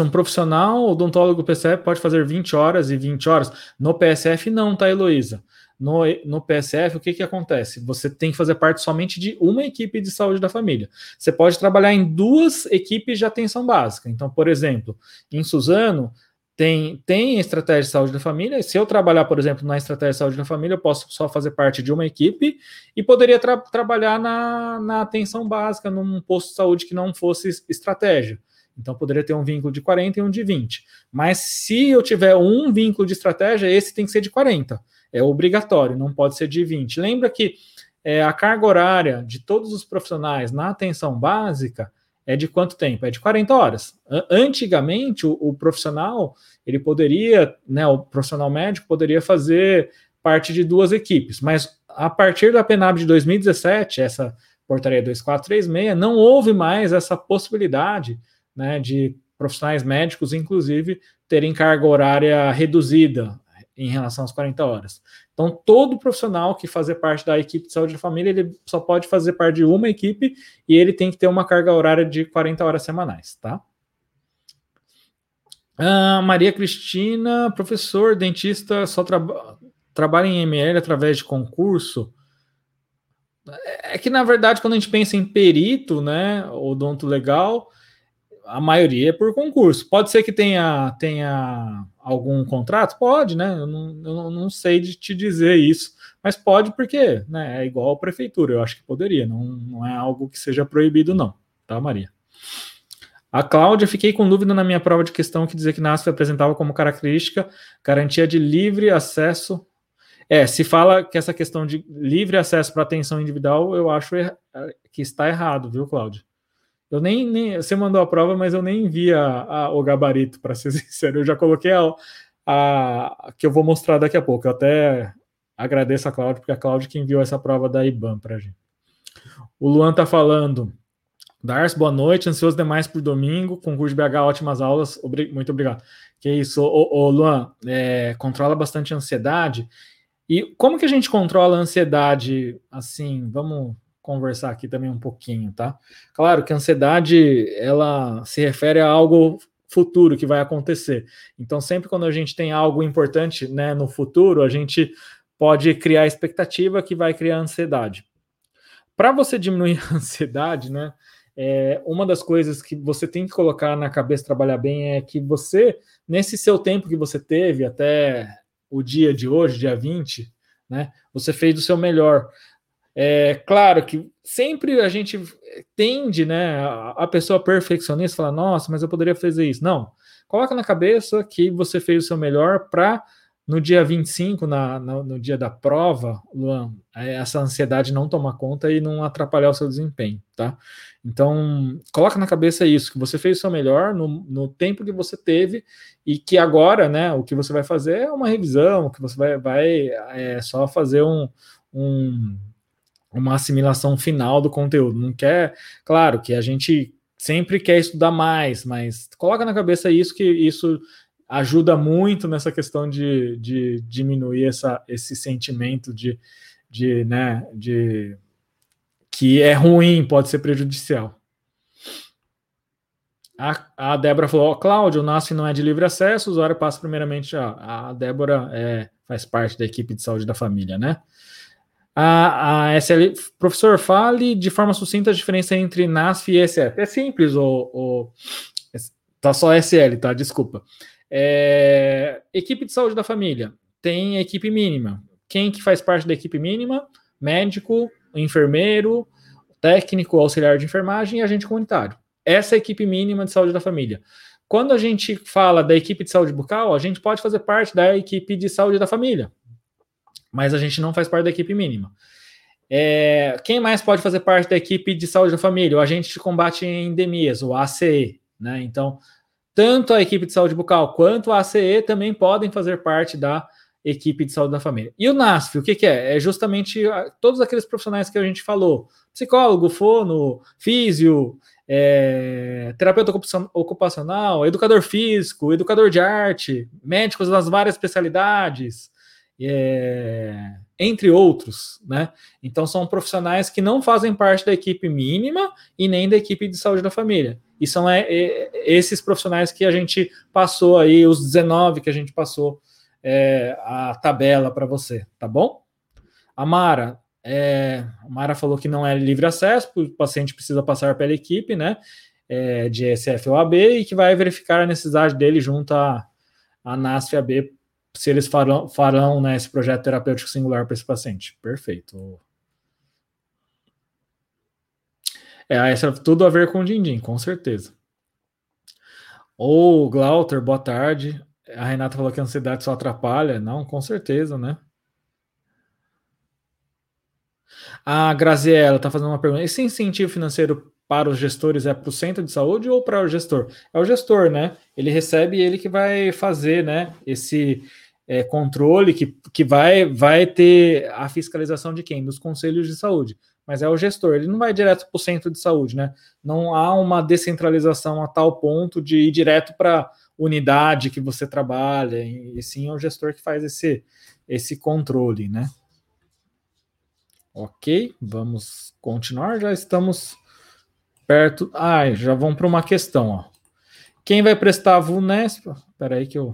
Um profissional odontólogo PSF pode fazer 20 horas e 20 horas? No PSF não, tá, Heloísa? No, no PSF, o que, que acontece? Você tem que fazer parte somente de uma equipe de saúde da família. Você pode trabalhar em duas equipes de atenção básica. Então, por exemplo, em Suzano, tem, tem estratégia de saúde da família. Se eu trabalhar, por exemplo, na estratégia de saúde da família, eu posso só fazer parte de uma equipe e poderia tra trabalhar na, na atenção básica, num posto de saúde que não fosse estratégia. Então, poderia ter um vínculo de 40 e um de 20. Mas se eu tiver um vínculo de estratégia, esse tem que ser de 40. É obrigatório, não pode ser de 20. Lembra que é, a carga horária de todos os profissionais na atenção básica é de quanto tempo? É de 40 horas. Antigamente, o, o, profissional, ele poderia, né, o profissional médico poderia fazer parte de duas equipes, mas a partir da PNAB de 2017, essa portaria 2436, não houve mais essa possibilidade né, de profissionais médicos, inclusive, terem carga horária reduzida em relação às 40 horas. Então, todo profissional que fazer parte da equipe de saúde da família, ele só pode fazer parte de uma equipe e ele tem que ter uma carga horária de 40 horas semanais, tá? Ah, Maria Cristina, professor, dentista, só tra trabalha em ML através de concurso. É que, na verdade, quando a gente pensa em perito, né, odonto legal, a maioria é por concurso. Pode ser que tenha, tenha algum contrato? Pode, né? Eu não, eu não sei de te dizer isso, mas pode porque né, é igual a prefeitura. Eu acho que poderia, não, não é algo que seja proibido, não, tá, Maria? A Cláudia, fiquei com dúvida na minha prova de questão que dizia que NASF apresentava como característica garantia de livre acesso. É, se fala que essa questão de livre acesso para atenção individual, eu acho que está errado, viu, Cláudia? Eu nem, nem você mandou a prova, mas eu nem vi a, a, o gabarito, para ser *laughs* sincero. Eu já coloquei a, a, que eu vou mostrar daqui a pouco. Eu até agradeço a Cláudia, porque a Cláudia que enviou essa prova da IBAN para gente. O Luan tá falando. Dars, boa noite. Ansioso demais por domingo. Concurso BH, ótimas aulas. Obri muito obrigado. Que isso, ô, ô Luan, é, controla bastante a ansiedade. E como que a gente controla a ansiedade? Assim, vamos conversar aqui também um pouquinho, tá? Claro que a ansiedade ela se refere a algo futuro que vai acontecer. Então, sempre quando a gente tem algo importante, né, no futuro, a gente pode criar expectativa que vai criar ansiedade. Para você diminuir *laughs* a ansiedade, né, é, uma das coisas que você tem que colocar na cabeça trabalhar bem é que você, nesse seu tempo que você teve até o dia de hoje, dia 20, né, você fez o seu melhor. É claro que sempre a gente tende, né, a pessoa perfeccionista fala, nossa, mas eu poderia fazer isso. Não, coloca na cabeça que você fez o seu melhor para no dia 25, na, na, no dia da prova, Luan, essa ansiedade não tomar conta e não atrapalhar o seu desempenho, tá? Então, coloca na cabeça isso, que você fez o seu melhor no, no tempo que você teve e que agora, né, o que você vai fazer é uma revisão, que você vai, vai é, só fazer um, um uma assimilação final do conteúdo. Não quer, claro, que a gente sempre quer estudar mais, mas coloca na cabeça isso que isso ajuda muito nessa questão de, de diminuir essa, esse sentimento de, de, né, de que é ruim, pode ser prejudicial. A, a Débora falou: oh, Cláudio, o NASF não é de livre acesso, o usuário passa primeiramente. a Débora é, faz parte da equipe de saúde da família, né? A, a SL, professor, fale de forma sucinta a diferença entre NASF e SF. É simples, o, o tá só SL, tá? Desculpa. É, equipe de saúde da família tem equipe mínima. Quem que faz parte da equipe mínima? Médico, enfermeiro, técnico, auxiliar de enfermagem e agente comunitário. Essa é a equipe mínima de saúde da família. Quando a gente fala da equipe de saúde bucal, a gente pode fazer parte da equipe de saúde da família mas a gente não faz parte da equipe mínima. É, quem mais pode fazer parte da equipe de saúde da família? O agente de combate em endemias, o ACE. Né? Então, tanto a equipe de saúde bucal quanto a ACE também podem fazer parte da equipe de saúde da família. E o NASF, o que, que é? É justamente todos aqueles profissionais que a gente falou: psicólogo, fono, físio, é, terapeuta ocupacional, educador físico, educador de arte, médicos das várias especialidades, é, entre outros, né? Então são profissionais que não fazem parte da equipe mínima e nem da equipe de saúde da família. E são é, é, esses profissionais que a gente passou aí, os 19 que a gente passou é, a tabela para você, tá bom? A Mara, é, a Mara falou que não é livre acesso, o paciente precisa passar pela equipe, né? É, de SF ou AB e que vai verificar a necessidade dele junto a a NASF e a B se eles farão, farão né, esse projeto terapêutico singular para esse paciente. Perfeito. É, isso é tudo a ver com o Dindim, com certeza. Ou Glauter, boa tarde. A Renata falou que a ansiedade só atrapalha. Não, com certeza, né? A Graziella está fazendo uma pergunta. Esse incentivo financeiro para os gestores é para o centro de saúde ou para o gestor? É o gestor, né? Ele recebe ele que vai fazer, né? Esse é, controle que, que vai, vai ter a fiscalização de quem? Dos conselhos de saúde. Mas é o gestor, ele não vai direto para o centro de saúde, né? Não há uma descentralização a tal ponto de ir direto para unidade que você trabalha, e sim é o gestor que faz esse, esse controle, né? Ok, vamos continuar. Já estamos perto. Ah, já vamos para uma questão. Ó. Quem vai prestar a VUNESP? Espera aí que eu.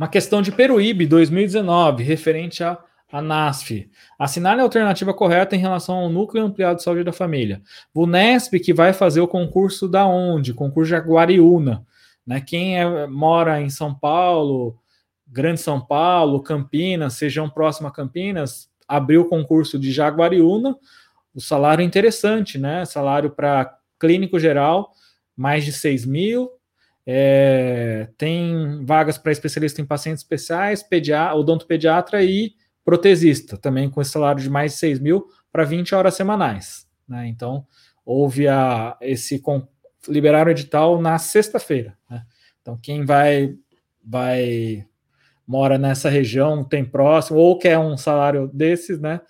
Uma questão de Peruíbe 2019, referente a, a NASF. Assinale a alternativa correta em relação ao Núcleo Ampliado de Saúde da Família. VUNESP que vai fazer o concurso da onde? Concurso de Aguariúna. Né? Quem é, mora em São Paulo, Grande São Paulo, Campinas, sejam próximo a Campinas, abriu o concurso de Jaguariúna, o salário é interessante, né? Salário para clínico geral, mais de 6 mil. É, tem vagas para especialista em pacientes especiais, pedia, odontopediatra e protesista, também com esse salário de mais de 6 mil para 20 horas semanais. Né? Então, houve a, esse. Liberaram o edital na sexta-feira. Né? Então, quem vai, vai mora nessa região, tem próximo, ou quer um salário desses, né?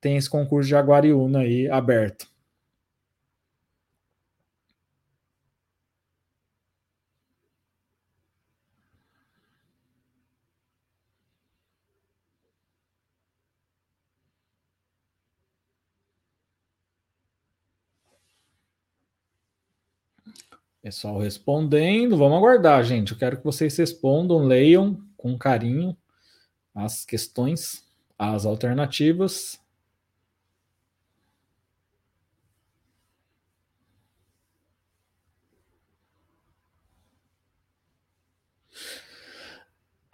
Tem esse concurso de Aguariúna aí aberto. Pessoal respondendo, vamos aguardar, gente. Eu quero que vocês respondam, leiam com carinho as questões, as alternativas.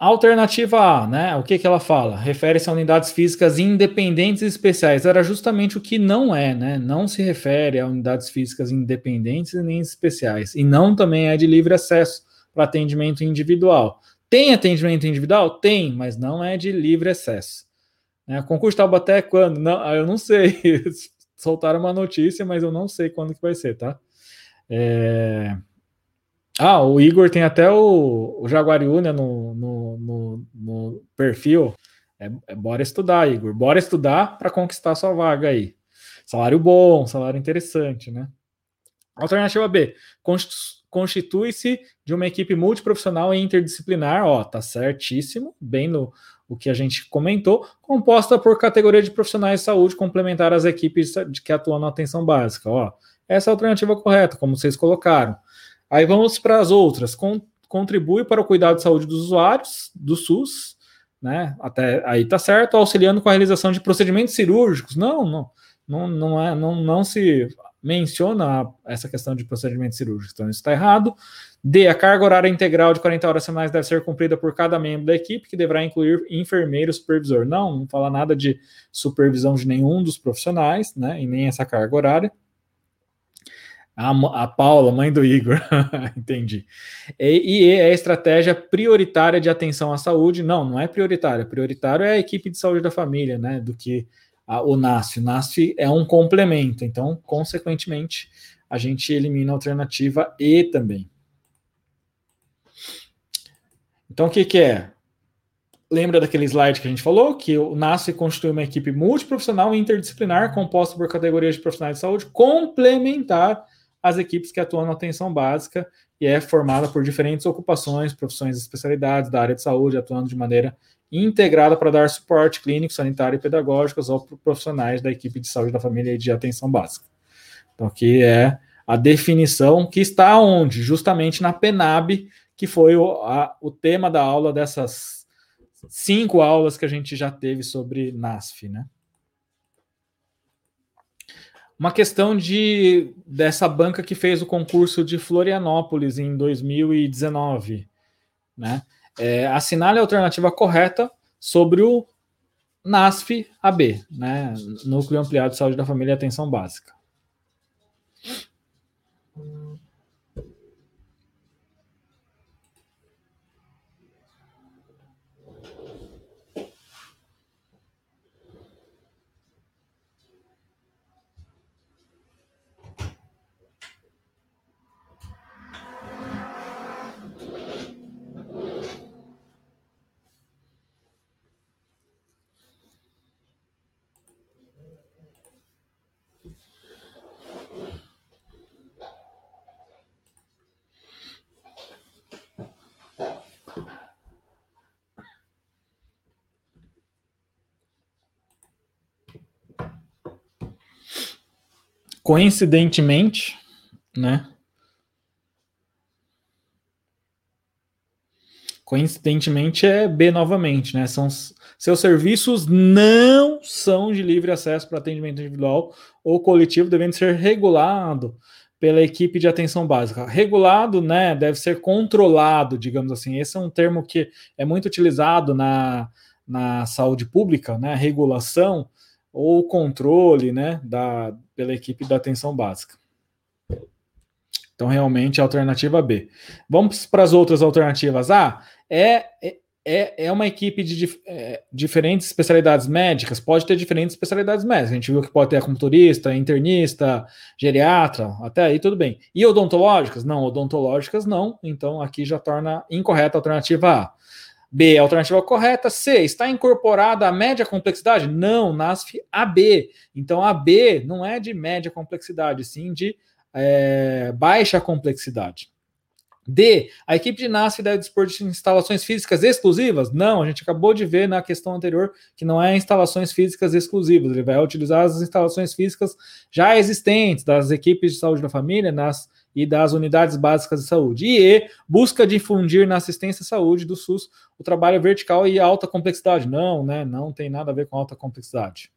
Alternativa A, né? O que, que ela fala? Refere-se a unidades físicas independentes e especiais. Era justamente o que não é, né? Não se refere a unidades físicas independentes nem especiais. E não também é de livre acesso para atendimento individual. Tem atendimento individual? Tem, mas não é de livre acesso. Né? Concurso quando? Não, ah, eu não sei. *laughs* Soltaram uma notícia, mas eu não sei quando que vai ser, tá? É... Ah, o Igor tem até o, o Jaguariúna no, no, no, no, perfil. É, é, bora estudar, Igor. Bora estudar para conquistar sua vaga aí. Salário bom, salário interessante, né? Alternativa B constitui-se de uma equipe multiprofissional e interdisciplinar, ó, tá certíssimo, bem no o que a gente comentou, composta por categoria de profissionais de saúde complementar às equipes que atuam na atenção básica, ó. Essa é a alternativa correta, como vocês colocaram. Aí vamos para as outras. Con contribui para o cuidado de saúde dos usuários do SUS, né? Até aí tá certo, auxiliando com a realização de procedimentos cirúrgicos. Não, não, não, não é, não, não se menciona essa questão de procedimento cirúrgico, então isso está errado. D. A carga horária integral de 40 horas semanais deve ser cumprida por cada membro da equipe, que deverá incluir enfermeiro supervisor. Não, não fala nada de supervisão de nenhum dos profissionais, né, e nem essa carga horária. A, a Paula, mãe do Igor, *laughs* entendi. E, e é a estratégia prioritária de atenção à saúde. Não, não é prioritária. Prioritário é a equipe de saúde da família, né, do que a, o NASF. O NASF é um complemento, então, consequentemente, a gente elimina a alternativa E também. Então, o que, que é? Lembra daquele slide que a gente falou? Que o NASF constitui uma equipe multiprofissional e interdisciplinar composta por categorias de profissionais de saúde complementar às equipes que atuam na atenção básica e é formada por diferentes ocupações, profissões e especialidades da área de saúde, atuando de maneira integrada para dar suporte clínico, sanitário e pedagógico aos profissionais da equipe de saúde da família e de atenção básica. Então, aqui é a definição que está onde? Justamente na PENAB, que foi o, a, o tema da aula dessas cinco aulas que a gente já teve sobre NASF, né? Uma questão de dessa banca que fez o concurso de Florianópolis em 2019, né? É, assinale a alternativa correta sobre o NASF AB, né? Núcleo Ampliado de Saúde da Família e Atenção Básica. Coincidentemente, né? Coincidentemente é B novamente, né? São seus serviços não são de livre acesso para atendimento individual ou coletivo, devendo ser regulado pela equipe de atenção básica. Regulado, né, deve ser controlado, digamos assim. Esse é um termo que é muito utilizado na, na saúde pública, né, regulação, ou controle né, da, pela equipe da atenção básica. Então, realmente, alternativa B. Vamos para as outras alternativas. A é, é, é uma equipe de é, diferentes especialidades médicas, pode ter diferentes especialidades médicas. A gente viu que pode ter acupunturista, internista, geriatra, até aí tudo bem. E odontológicas? Não, odontológicas não. Então, aqui já torna incorreta a alternativa A. B, alternativa correta. C, está incorporada a média complexidade? Não, NASF AB. Então, a B não é de média complexidade, sim de é, baixa complexidade. D, a equipe de NASF deve dispor de instalações físicas exclusivas? Não, a gente acabou de ver na questão anterior que não é instalações físicas exclusivas, ele vai utilizar as instalações físicas já existentes das equipes de saúde da família, nas e das unidades básicas de saúde. E busca difundir na assistência à saúde do SUS o trabalho vertical e alta complexidade. Não, né? Não tem nada a ver com alta complexidade.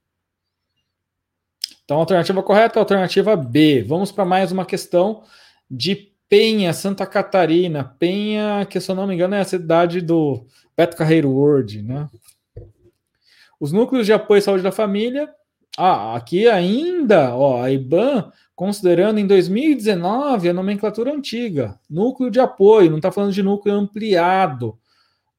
Então, alternativa correta, alternativa B. Vamos para mais uma questão de Penha, Santa Catarina. Penha, que se eu não me engano é a cidade do Beto Carreiro World, né? Os núcleos de apoio à saúde da família. Ah, aqui ainda, ó, a IBAN considerando em 2019 a nomenclatura antiga, núcleo de apoio, não está falando de núcleo ampliado,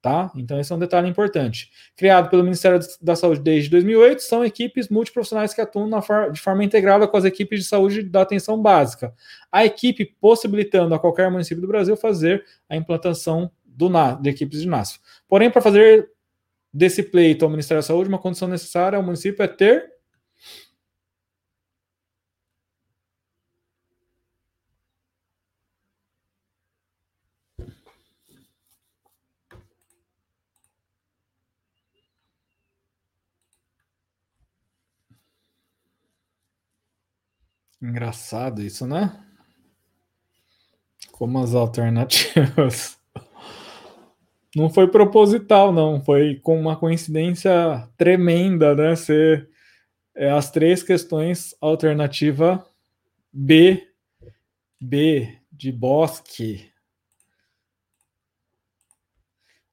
tá? Então esse é um detalhe importante. Criado pelo Ministério da Saúde desde 2008, são equipes multiprofissionais que atuam de forma integrada com as equipes de saúde da atenção básica. A equipe possibilitando a qualquer município do Brasil fazer a implantação do de equipes de NASF. Porém, para fazer desse pleito ao Ministério da Saúde, uma condição necessária ao município é ter Engraçado isso, né? Como as alternativas. *laughs* Não foi proposital, não. Foi com uma coincidência tremenda, né? Ser é, as três questões, alternativa B, B de bosque,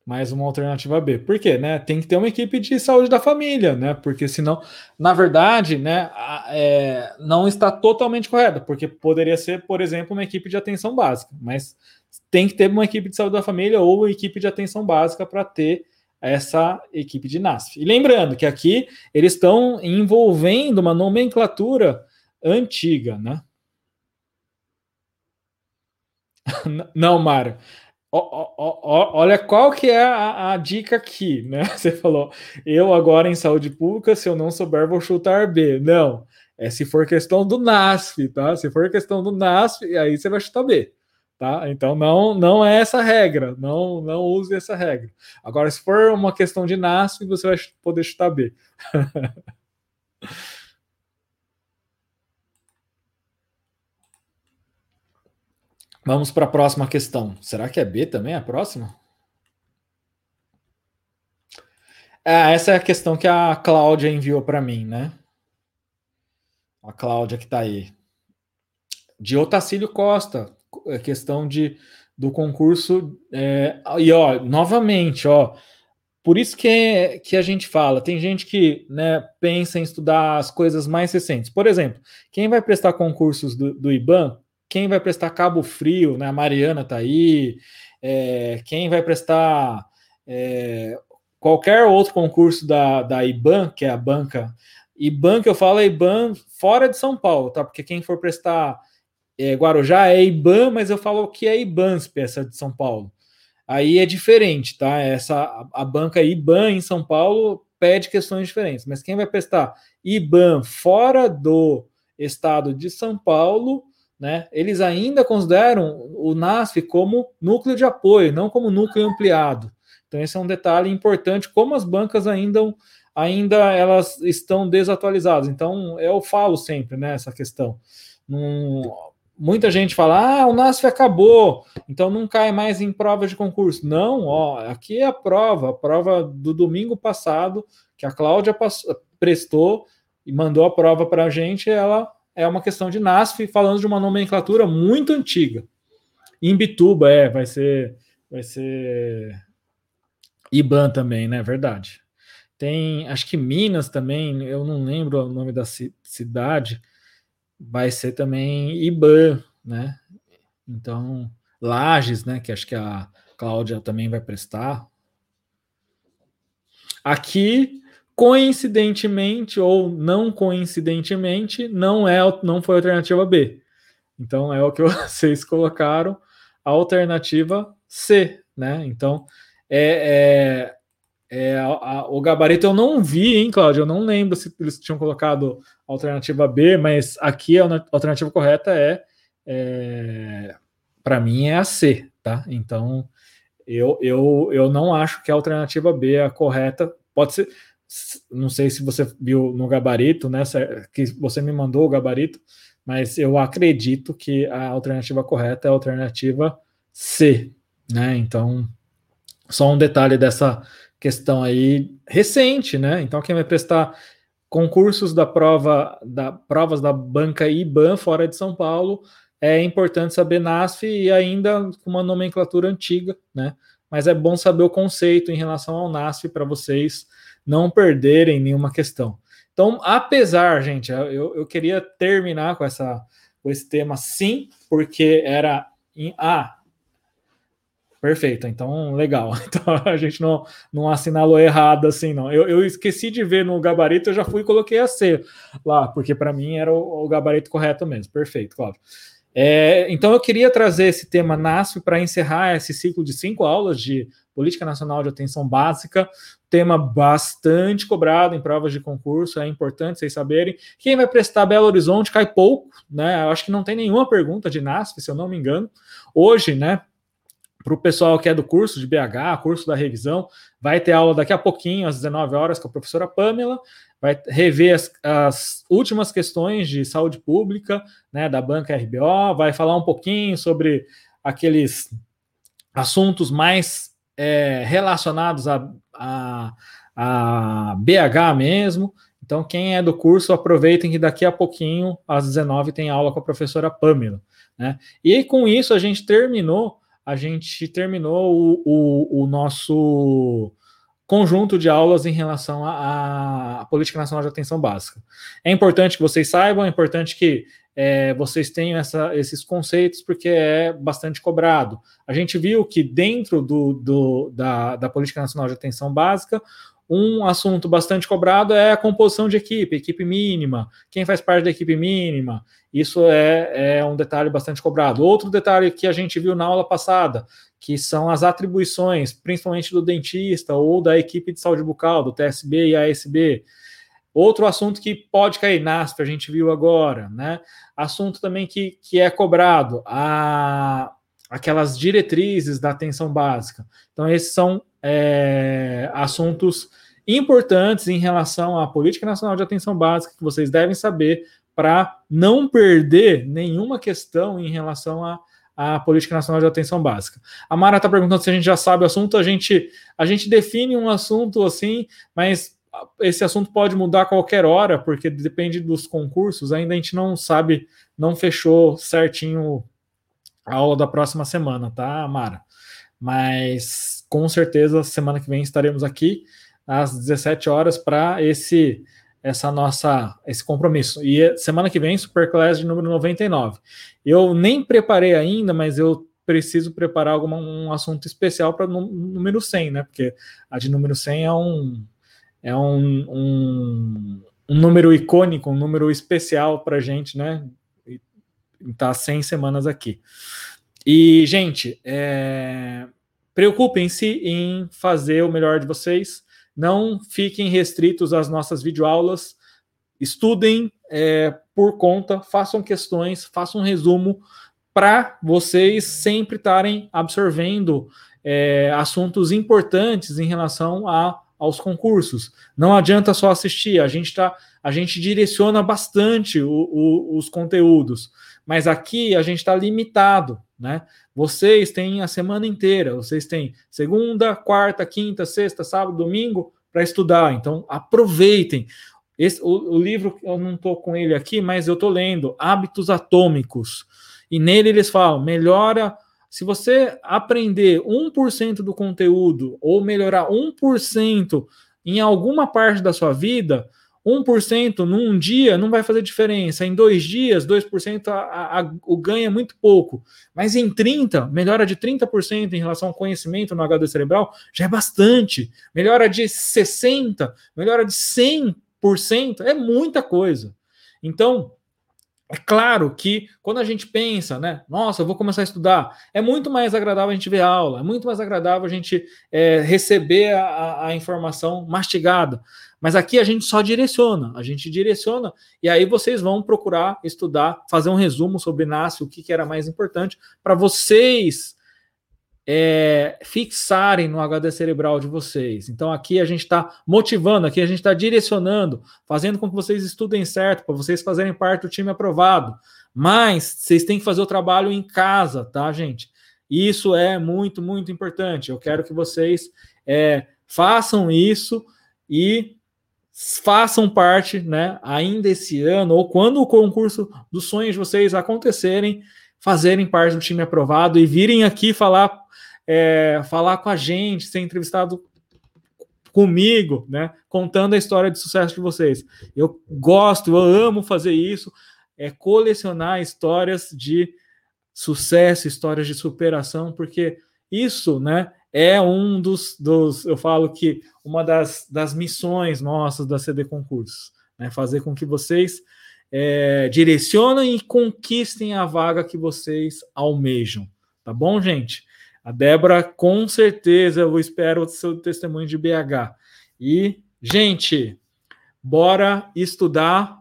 mais uma alternativa B. Por quê? Né? Tem que ter uma equipe de saúde da família, né? Porque senão, na verdade, né, é, não está totalmente correta, porque poderia ser, por exemplo, uma equipe de atenção básica, mas tem que ter uma equipe de saúde da família ou equipe de atenção básica para ter essa equipe de NASF. E lembrando que aqui eles estão envolvendo uma nomenclatura antiga, né? *laughs* Não, Mário olha qual que é a, a, dica aqui, né? *laughs* Você falou, eu agora em saúde pública, se eu não souber, vou chutar B. Não, é se for questão do NASF, tá? Se for questão do NASF, aí você vai chutar B, tá? Então não, não é essa regra, não, não use essa regra. Agora, se for uma questão de NASF, você vai poder chutar B. *laughs* Vamos para a próxima questão. Será que é B também a próxima? É, essa é a questão que a Cláudia enviou para mim, né? a Cláudia que está aí. De Otacílio Costa, é questão de, do concurso. É, e ó, novamente, ó, por isso que, que a gente fala, tem gente que né, pensa em estudar as coisas mais recentes. Por exemplo, quem vai prestar concursos do, do IBAN, quem vai prestar Cabo Frio, né? A Mariana está aí, é, quem vai prestar é, qualquer outro concurso da, da IBAN, que é a banca. IBAN que eu falo é IBAN fora de São Paulo, tá? Porque quem for prestar é, Guarujá é IBAN, mas eu falo que é IBANSP, essa de São Paulo. Aí é diferente, tá? Essa a, a banca IBAN em São Paulo pede questões diferentes, mas quem vai prestar IBAN fora do estado de São Paulo, né? Eles ainda consideram o NASF como núcleo de apoio, não como núcleo ampliado. Então esse é um detalhe importante, como as bancas ainda ainda elas estão desatualizadas. Então eu falo sempre né, essa questão. muita gente fala: ah, o NASF acabou, então não cai mais em prova de concurso. Não, ó, aqui é a prova, a prova do domingo passado, que a Cláudia passou, prestou e mandou a prova para a gente, ela é uma questão de NASF, falando de uma nomenclatura muito antiga. Imbituba, é, vai ser, vai ser IBAN também, né? Verdade. Tem, acho que Minas também, eu não lembro o nome da cidade, vai ser também IBAN, né? Então, Lages, né? Que acho que a Cláudia também vai prestar. Aqui, coincidentemente ou não coincidentemente, não é não foi a alternativa B. Então é o que *laughs* vocês colocaram, a alternativa C, né? Então é, é, é a, a, o gabarito eu não vi, hein, Cláudio? Eu não lembro se eles tinham colocado a alternativa B, mas aqui a alternativa correta é, é para mim é a C, tá? Então eu, eu, eu não acho que a alternativa B é a correta. Pode ser, não sei se você viu no gabarito, né? Que você me mandou o gabarito, mas eu acredito que a alternativa correta é a alternativa C, né? Então, só um detalhe dessa questão aí recente, né? Então, quem vai prestar concursos da prova, da provas da banca IBAN fora de São Paulo, é importante saber NASF e ainda com uma nomenclatura antiga, né? Mas é bom saber o conceito em relação ao NASF para vocês não perderem nenhuma questão. Então, apesar, gente, eu, eu queria terminar com, essa, com esse tema sim, porque era em. Ah, perfeito, então legal. *laughs* Então a gente não, não assinalou errado assim, não. Eu, eu esqueci de ver no gabarito, eu já fui e coloquei a C lá, porque para mim era o, o, gabarito correto mesmo. Perfeito, Cláudio. É, então eu queria trazer esse tema NASF para encerrar esse ciclo de cinco aulas de Política Nacional de Atenção Básica, tema bastante cobrado em provas de concurso, é importante vocês saberem. Quem vai prestar Belo Horizonte cai pouco, né? Eu acho que não tem nenhuma pergunta de NASF, se eu não me engano. Hoje, né, para o pessoal que é do curso de BH, curso da revisão, vai ter aula daqui a pouquinho, às 19 horas, com a professora Pamela vai rever as, as, últimas questões de saúde pública, né, da banca RBO, vai falar um pouquinho sobre aqueles assuntos mais é, relacionados a, a, a, BH mesmo. Então, quem é do curso, aproveitem que daqui a pouquinho, às 19 tem aula com a professora Pamela. Né? E com isso a gente terminou, a gente terminou o, o, o nosso conjunto de aulas em relação à, Política Nacional de Atenção Básica. É importante que vocês saibam, é importante que é, vocês tenham essa, esses conceitos, porque é bastante cobrado. A gente viu que dentro do, do, da, da Política Nacional de Atenção Básica, um assunto bastante cobrado é a composição de equipe, equipe mínima, quem faz parte da equipe mínima. Isso é, é um detalhe bastante cobrado. Outro detalhe que a gente viu na aula passada, que são as atribuições, principalmente do dentista ou da equipe de saúde bucal, do TSB e ASB. Outro assunto que pode cair, NASP, a gente viu agora, né? Assunto também que, que é cobrado, a, aquelas diretrizes da atenção básica. Então, esses são é, assuntos importantes em relação à Política Nacional de Atenção Básica que vocês devem saber para não perder nenhuma questão em relação a a Política Nacional de Atenção Básica. A Mara está perguntando se a gente já sabe o assunto. A gente, a gente define um assunto assim, mas esse assunto pode mudar a qualquer hora, porque depende dos concursos, ainda a gente não sabe, não fechou certinho a aula da próxima semana, tá, Mara? Mas com certeza semana que vem estaremos aqui às 17 horas para esse essa nossa esse compromisso. E semana que vem Superclass de número 99. Eu nem preparei ainda, mas eu preciso preparar algum um assunto especial para número 100, né? Porque a de número 100 é um é um, um, um número icônico, um número especial para gente, né? Tá 100 semanas aqui. E, gente, é... preocupem-se em fazer o melhor de vocês. Não fiquem restritos às nossas videoaulas. Estudem é, por conta, façam questões, façam um resumo para vocês sempre estarem absorvendo é, assuntos importantes em relação a aos concursos. Não adianta só assistir, a gente tá, a gente direciona bastante o, o, os conteúdos, mas aqui a gente está limitado, né? Vocês têm a semana inteira, vocês têm segunda, quarta, quinta, sexta, sábado, domingo para estudar. Então aproveitem. Esse, o, o livro eu não estou com ele aqui, mas eu estou lendo Hábitos Atômicos e nele eles falam melhora se você aprender 1% do conteúdo ou melhorar 1% em alguma parte da sua vida, 1% num dia não vai fazer diferença. Em dois dias, 2% a, a, o ganho é muito pouco. Mas em 30%, melhora de 30% em relação ao conhecimento no HD cerebral já é bastante. Melhora de 60%, melhora de 100%, é muita coisa. Então, é claro que quando a gente pensa, né, nossa, eu vou começar a estudar, é muito mais agradável a gente ver aula, é muito mais agradável a gente é, receber a, a, informação mastigada. Mas aqui a gente só direciona, a gente direciona e aí vocês vão procurar estudar, fazer um resumo sobre NASCE, o que, que era mais importante, para vocês é, fixarem no HD cerebral de vocês. Então aqui a gente está motivando, aqui a gente está direcionando, fazendo com que vocês estudem certo, para vocês fazerem parte do time aprovado. Mas vocês têm que fazer o trabalho em casa, tá, gente? Isso é muito, muito importante. Eu quero que vocês é, façam isso e façam parte, né, ainda esse ano, ou quando o concurso dos sonhos de vocês acontecerem, fazerem parte do time aprovado e virem aqui falar é, falar com a gente, ser entrevistado comigo, né? Contando a história de sucesso de vocês. Eu gosto, eu amo fazer isso, é colecionar histórias de sucesso, histórias de superação, porque isso, né, é um dos, dos eu falo que uma das, das missões nossas da CD Concursos, né, fazer com que vocês é, direcionem e conquistem a vaga que vocês almejam, tá bom, gente? A Débora, com certeza, eu espero o seu testemunho de BH. E, gente, bora estudar,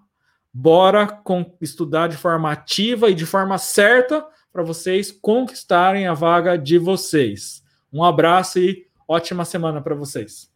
bora com, estudar de forma ativa e de forma certa para vocês conquistarem a vaga de vocês. Um abraço e ótima semana para vocês.